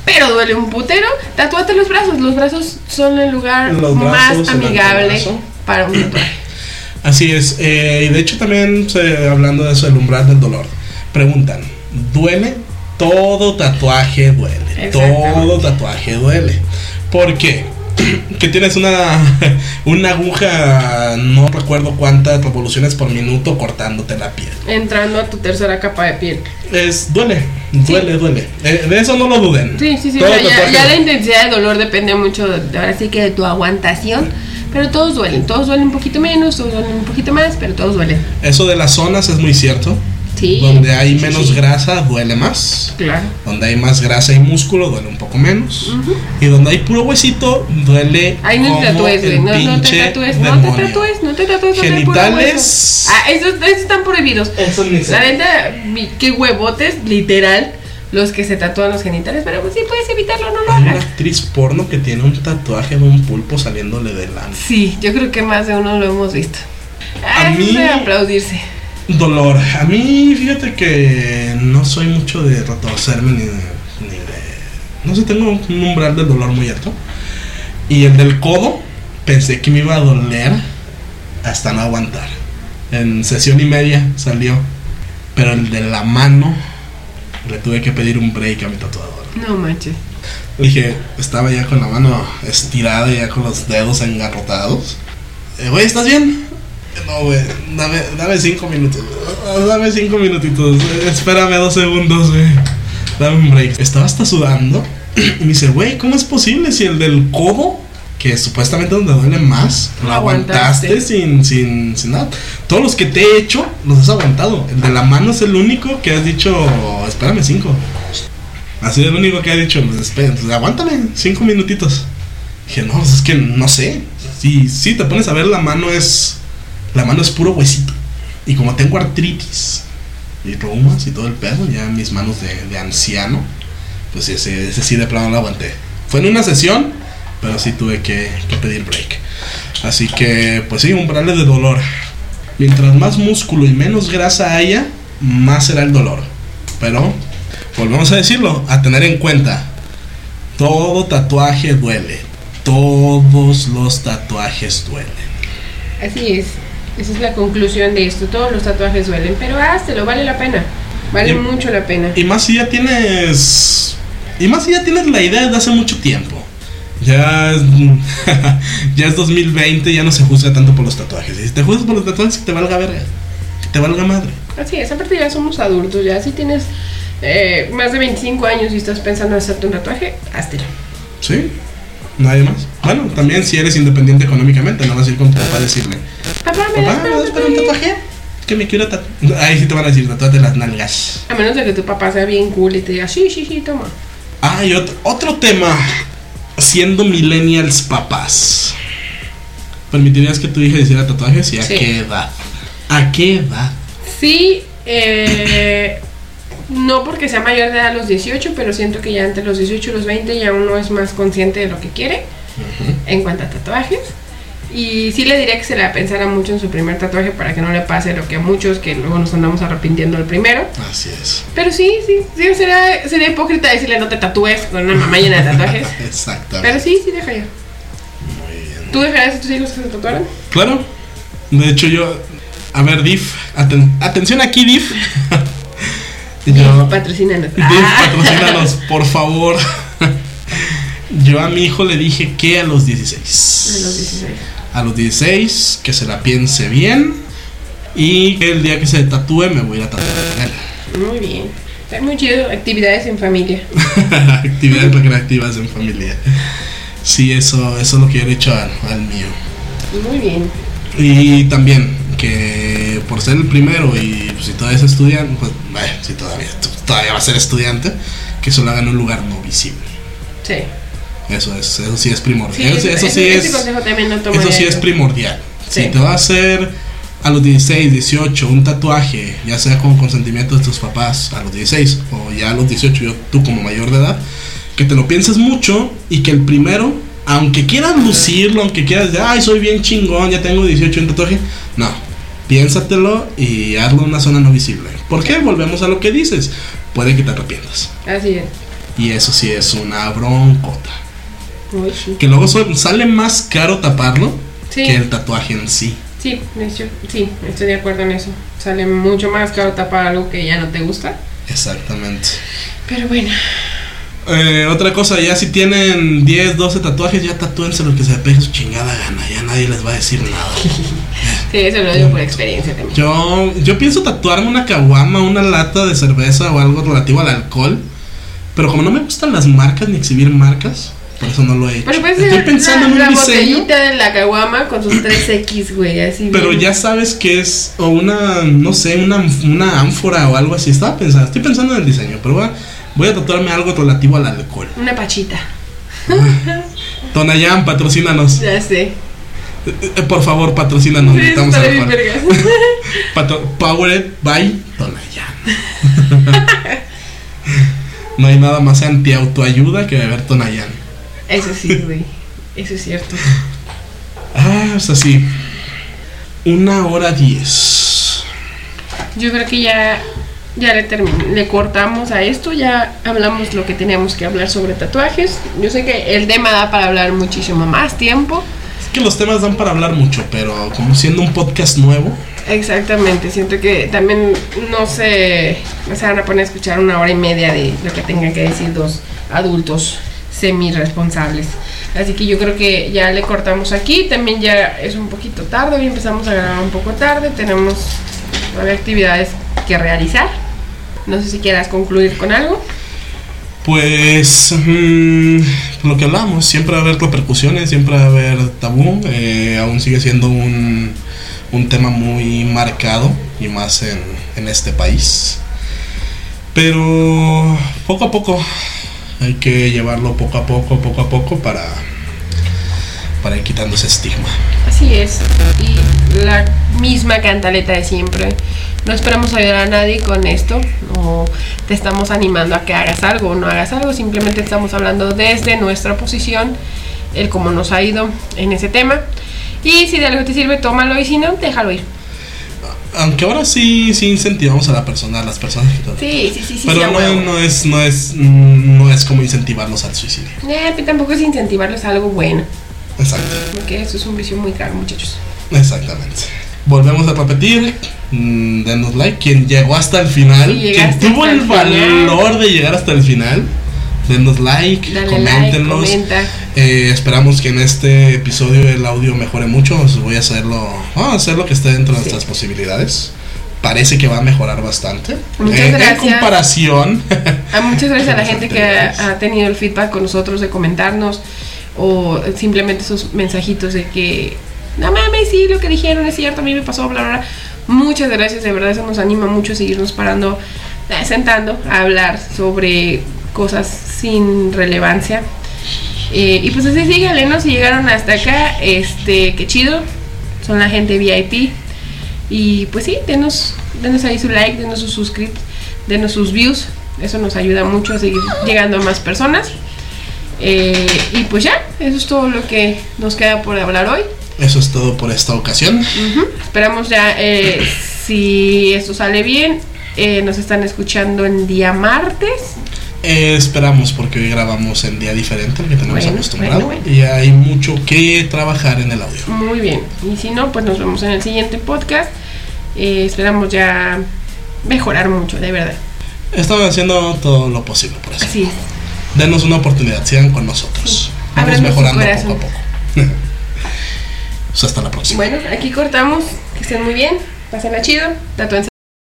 [SPEAKER 2] Pero duele un putero, tatúate los brazos. Los brazos son el lugar
[SPEAKER 1] Los
[SPEAKER 2] más
[SPEAKER 1] brazos,
[SPEAKER 2] amigable para un tatuaje. [clears throat]
[SPEAKER 1] Así es, eh, y de hecho también hablando de eso, el umbral del dolor. Preguntan, ¿duele? Todo tatuaje duele. Todo tatuaje duele. ¿Por qué? [clears throat] Que tienes una, [laughs] una aguja, no recuerdo cuántas revoluciones por minuto cortándote la piel.
[SPEAKER 2] Entrando a tu tercera capa de piel.
[SPEAKER 1] Es, duele, duele, duele. Eh, de eso no lo duden.
[SPEAKER 2] Sí, sí, sí. Ya, ya la intensidad de dolor depende mucho, de, ahora sí que de tu aguantación. Pero todos duelen. Todos duelen un poquito menos, todos duelen un poquito más, pero todos duelen.
[SPEAKER 1] Eso de las zonas es muy cierto.
[SPEAKER 2] Sí.
[SPEAKER 1] Donde hay
[SPEAKER 2] sí,
[SPEAKER 1] menos
[SPEAKER 2] sí.
[SPEAKER 1] grasa duele más.
[SPEAKER 2] Claro.
[SPEAKER 1] Donde hay más grasa y músculo duele un poco menos. Y donde hay puro huesito duele
[SPEAKER 2] Ahí no te
[SPEAKER 1] como
[SPEAKER 2] tatúes, güey.
[SPEAKER 1] el
[SPEAKER 2] No, no te
[SPEAKER 1] pinche
[SPEAKER 2] tatúes, no
[SPEAKER 1] demonio.
[SPEAKER 2] te tatúes, no te tatúes. donde hay puro
[SPEAKER 1] Genitales.
[SPEAKER 2] hueso. Ah, esos, esos están prohibidos.
[SPEAKER 1] Eso ni se-
[SPEAKER 2] La neta, qué huevotes, literal, los que se tatúan los genitales. Pero pues sí puedes evitarlo, no lo
[SPEAKER 1] Hay una
[SPEAKER 2] hagas.
[SPEAKER 1] actriz porno que tiene un tatuaje de un pulpo saliéndole del ano.
[SPEAKER 2] Sí, yo creo que más de uno lo hemos visto.
[SPEAKER 1] A
[SPEAKER 2] Ah, eso
[SPEAKER 1] mí-
[SPEAKER 2] es aplaudirse.
[SPEAKER 1] Dolor. A mí, fíjate que no soy mucho de retorcerme ni de, ni de- No sé, tengo un umbral del dolor muy alto. Y el del codo, pensé que me iba a doler hasta no aguantar. En sesión y media salió. Pero el de la mano, le tuve que pedir un break a mi tatuador.
[SPEAKER 2] No manches.
[SPEAKER 1] Dije, estaba ya con la mano estirada, ya con los dedos engarrotados. Eh, Güey, ¿estás bien? No, güey, dame, dame cinco minutos. Dame cinco minutitos. Espérame dos segundos, güey. Dame un break. Estaba hasta sudando. Y me dice, güey, ¿cómo es posible si el del codo, que supuestamente donde duele más, lo aguantaste,
[SPEAKER 2] aguantaste.
[SPEAKER 1] sin, sin, sin nada? Todos los que te he hecho, los has aguantado. El de la mano es el único que has dicho, espérame cinco. Así es el único que ha dicho, pues, espera, pues, aguántame cinco minutitos. Dije, no, pues, es que no sé. Si, si te pones a ver, la mano es. La mano es puro huesito. Y como tengo artritis y reumas y todo el pedo, ya mis manos de, anciano, pues ese, ese sí de plano lo aguanté. Fue en una sesión, pero sí tuve que, que pedir break. Así que, pues sí, umbrales de dolor. Mientras más músculo y menos grasa haya, más será el dolor. Pero, volvemos a decirlo, a tener en cuenta. Todo tatuaje duele. Todos los tatuajes duelen.
[SPEAKER 2] Así es. Esa es la conclusión de esto. Todos los tatuajes duelen, pero háztelo, vale la pena. Vale
[SPEAKER 1] Y-
[SPEAKER 2] mucho la pena.
[SPEAKER 1] Y más si ya tienes. Y más si ya tienes la idea desde hace mucho tiempo. Ya es, [laughs] ya es 2020, ya no se juzga tanto por los tatuajes. Y si te juzgas por los tatuajes, que te valga verga. Que te valga madre.
[SPEAKER 2] Así es, aparte ya somos adultos, ya si tienes eh, más de 25 años y estás pensando en hacerte un tatuaje, háztelo.
[SPEAKER 1] ¿Sí? Nadie más. Bueno, también si eres independiente económicamente, no vas a ir con tu papá a decirle:
[SPEAKER 2] Papá, me das
[SPEAKER 1] Papá, ¿me
[SPEAKER 2] para un tatuaje?"
[SPEAKER 1] tatuaje? Que me quiero tatuar. Ahí sí te van a decir: tatuate las nalgas.
[SPEAKER 2] A menos de que tu papá sea bien cool y te diga, sí, sí, sí, toma.
[SPEAKER 1] Ah, y otro, otro tema. Siendo millennials papás. ¿Permitirías que tu hija hiciera tatuajes y a
[SPEAKER 2] Sí.
[SPEAKER 1] qué edad? ¿A qué edad?
[SPEAKER 2] Sí, eh, no porque sea mayor de edad a los 18, pero siento que ya entre los 18 y los 20 ya uno es más consciente de lo que quiere en cuanto a tatuajes. Y sí le diría que se la pensara mucho en su primer tatuaje para que no le pase lo que a muchos que luego nos andamos arrepintiendo del primero.
[SPEAKER 1] Así es.
[SPEAKER 2] Pero sí, sí, sí sería, sería hipócrita decirle no te tatúes con una mamá llena de tatuajes. [laughs]
[SPEAKER 1] Exactamente.
[SPEAKER 2] Pero sí, sí dejaría.
[SPEAKER 1] Muy bien.
[SPEAKER 2] ¿Tú dejarías a tus hijos que se tatuaran?
[SPEAKER 1] Claro. De hecho, yo. A ver, Diff. aten- atención aquí, Diff. [laughs] yo.
[SPEAKER 2] Patrocínanos.
[SPEAKER 1] Diff,
[SPEAKER 2] Ah.
[SPEAKER 1] patrocínanos, [laughs] por favor. yo a mi hijo le dije que a los 16.
[SPEAKER 2] A los 16.
[SPEAKER 1] A los 16, que se la piense bien. Y que el día que se tatúe me voy a tatuar con él.
[SPEAKER 2] Muy bien. Está muy chido. Actividades en familia. [laughs]
[SPEAKER 1] Actividades recreativas en familia. Sí, eso, eso es lo que yo le he hecho al, al mío.
[SPEAKER 2] Muy bien.
[SPEAKER 1] Y también que por ser el primero y pues, si todavía es estudiante, pues eh, si todavía, todavía va a ser estudiante, que se lo haga en un lugar no visible.
[SPEAKER 2] Sí.
[SPEAKER 1] Eso es, eso sí es primordial.
[SPEAKER 2] Sí,
[SPEAKER 1] eso, sí es, eso sí primordial.
[SPEAKER 2] Sí.
[SPEAKER 1] Si te va a hacer a los 16, 18 un tatuaje, ya sea con consentimiento de tus papás a los 16 o ya a los 18, yo, tú como mayor de edad, que te lo pienses mucho y que el primero, aunque quieras lucirlo, aunque quieras, de, ay, soy bien chingón, ya tengo 18 un tatuaje, no. Piénsatelo y hazlo en una zona no visible. ¿Por qué? Volvemos a lo que dices. Puede que te arrepientas.
[SPEAKER 2] Así es.
[SPEAKER 1] Y eso sí es una broncota.
[SPEAKER 2] Sí.
[SPEAKER 1] Que luego sale más caro taparlo
[SPEAKER 2] Sí.
[SPEAKER 1] que el tatuaje en sí.
[SPEAKER 2] Sí, hecho, sí, estoy de acuerdo en eso. Sale mucho más caro tapar algo que ya no te gusta.
[SPEAKER 1] Exactamente.
[SPEAKER 2] Pero bueno,
[SPEAKER 1] Eh, otra cosa, ya si tienen 10, 12 tatuajes, ya tatúense lo que se pegue su chingada gana. Ya nadie les va a decir nada. [laughs]
[SPEAKER 2] sí, eso lo digo por experiencia también.
[SPEAKER 1] Yo, yo pienso tatuarme una caguama, una lata de cerveza o algo relativo al alcohol. Pero como no me gustan las marcas ni exhibir marcas, por eso no lo he hecho.
[SPEAKER 2] Pero puede
[SPEAKER 1] Estoy pensando
[SPEAKER 2] la,
[SPEAKER 1] en
[SPEAKER 2] la
[SPEAKER 1] un diseño.
[SPEAKER 2] botellita de la caguama con sus 3X, güey, así.
[SPEAKER 1] Pero
[SPEAKER 2] bien.
[SPEAKER 1] ya sabes que es o una, no sé, una, una ánfora o algo así. Estaba pensando, estoy pensando en el diseño, pero voy a, voy a tatuarme algo relativo al alcohol.
[SPEAKER 2] Una pachita.
[SPEAKER 1] Tonayán, patrocínanos.
[SPEAKER 2] Ya sé.
[SPEAKER 1] Eh, por favor, patrocínanos.
[SPEAKER 2] Sí, bien
[SPEAKER 1] alcohol.
[SPEAKER 2] vergas. [laughs]
[SPEAKER 1] Patro- Powered by Tonayán. [laughs] [laughs] no hay nada más anti-autoayuda que beber Tonayán.
[SPEAKER 2] Eso sí, güey. Eso es cierto.
[SPEAKER 1] Ah, es así. Una hora diez.
[SPEAKER 2] Yo creo que ya, ya le, le cortamos a esto, ya hablamos lo que teníamos que hablar sobre tatuajes. Yo sé que el tema da para hablar muchísimo más tiempo.
[SPEAKER 1] Es que los temas dan para hablar mucho, pero como siendo un podcast nuevo,
[SPEAKER 2] Exactamente, siento que también no se, no se van a poner a escuchar una hora y media de lo que tengan que decir dos adultos semi-responsables. Así que yo creo que ya le cortamos aquí. También ya es un poquito tarde, hoy empezamos a grabar un poco tarde. Tenemos nueve actividades que realizar. No sé si quieras concluir con algo.
[SPEAKER 1] Pues mm, lo que hablamos, siempre va a haber repercusiones, siempre va a haber tabú, eh, aún sigue siendo un, un tema muy marcado y más en, en este país. Pero poco a poco, hay que llevarlo poco a poco, poco a poco para, para ir quitando ese estigma.
[SPEAKER 2] Así es. Y la misma cantaleta de siempre. No esperamos ayudar a nadie con esto. No te estamos animando a que hagas algo o no hagas algo. Simplemente estamos hablando desde nuestra posición, el cómo nos ha ido en ese tema. Y si de algo te sirve, tómalo. Y si no, déjalo ir.
[SPEAKER 1] Aunque ahora sí, sí incentivamos a la persona, a las personas que
[SPEAKER 2] Sí, sí, sí, sí.
[SPEAKER 1] Pero
[SPEAKER 2] sí,
[SPEAKER 1] no, es, no es, no es como incentivarlos al suicidio.
[SPEAKER 2] Eh, pero tampoco es incentivarlos a algo bueno.
[SPEAKER 1] Exacto.
[SPEAKER 2] Porque eso es un vicio muy caro, muchachos.
[SPEAKER 1] Exactamente. Volvemos a repetir. mm, denos like. Quien llegó hasta el final,
[SPEAKER 2] Si
[SPEAKER 1] quien tuvo el
[SPEAKER 2] final.
[SPEAKER 1] valor de llegar hasta el final, denos like,
[SPEAKER 2] Dale
[SPEAKER 1] coméntenos.
[SPEAKER 2] like, comenta.
[SPEAKER 1] Eh, esperamos que en este episodio el audio mejore mucho. Voy a hacerlo, vamos a hacer lo que esté dentro de
[SPEAKER 2] Sí.
[SPEAKER 1] nuestras posibilidades. Parece que va a mejorar bastante.
[SPEAKER 2] Muchas
[SPEAKER 1] Eh, En
[SPEAKER 2] gracias.
[SPEAKER 1] comparación.
[SPEAKER 2] A muchas gracias a la [laughs] gente que ha, ha tenido el feedback con nosotros de comentarnos o simplemente esos mensajitos de que no mames, sí, lo que dijeron es cierto, a mí me pasó, bla, bla, bla. Muchas gracias, de verdad eso nos anima mucho a seguirnos parando, sentando a hablar sobre cosas sin relevancia. Eh, y pues así síganle, ¿no? Si llegaron hasta acá, este, qué chido. Son la gente VIP. Y pues sí, denos, denos ahí su like, denos su suscript, denos sus views. Eso nos ayuda mucho a seguir llegando a más personas. Eh, y pues ya, eso es todo lo que nos queda por hablar hoy.
[SPEAKER 1] Eso es todo por esta ocasión.
[SPEAKER 2] Ujú. Esperamos ya, eh, si esto sale bien, eh, nos están escuchando el día martes.
[SPEAKER 1] Eh, esperamos porque hoy grabamos en día diferente al que tenemos
[SPEAKER 2] Bueno,
[SPEAKER 1] acostumbrado
[SPEAKER 2] bueno,
[SPEAKER 1] y hay mucho que trabajar en el audio.
[SPEAKER 2] Muy bien. Y si no, pues nos vemos en el siguiente podcast. Eh, esperamos ya mejorar mucho, de verdad.
[SPEAKER 1] Estamos haciendo todo lo posible por eso.
[SPEAKER 2] Así es.
[SPEAKER 1] Denos una oportunidad, sigan con nosotros. Vamos
[SPEAKER 2] Ábranos su
[SPEAKER 1] mejorando poco a poco. [laughs] Pues hasta la próxima.
[SPEAKER 2] Bueno, aquí cortamos. Que estén muy bien. Pásenla chido. Tatúense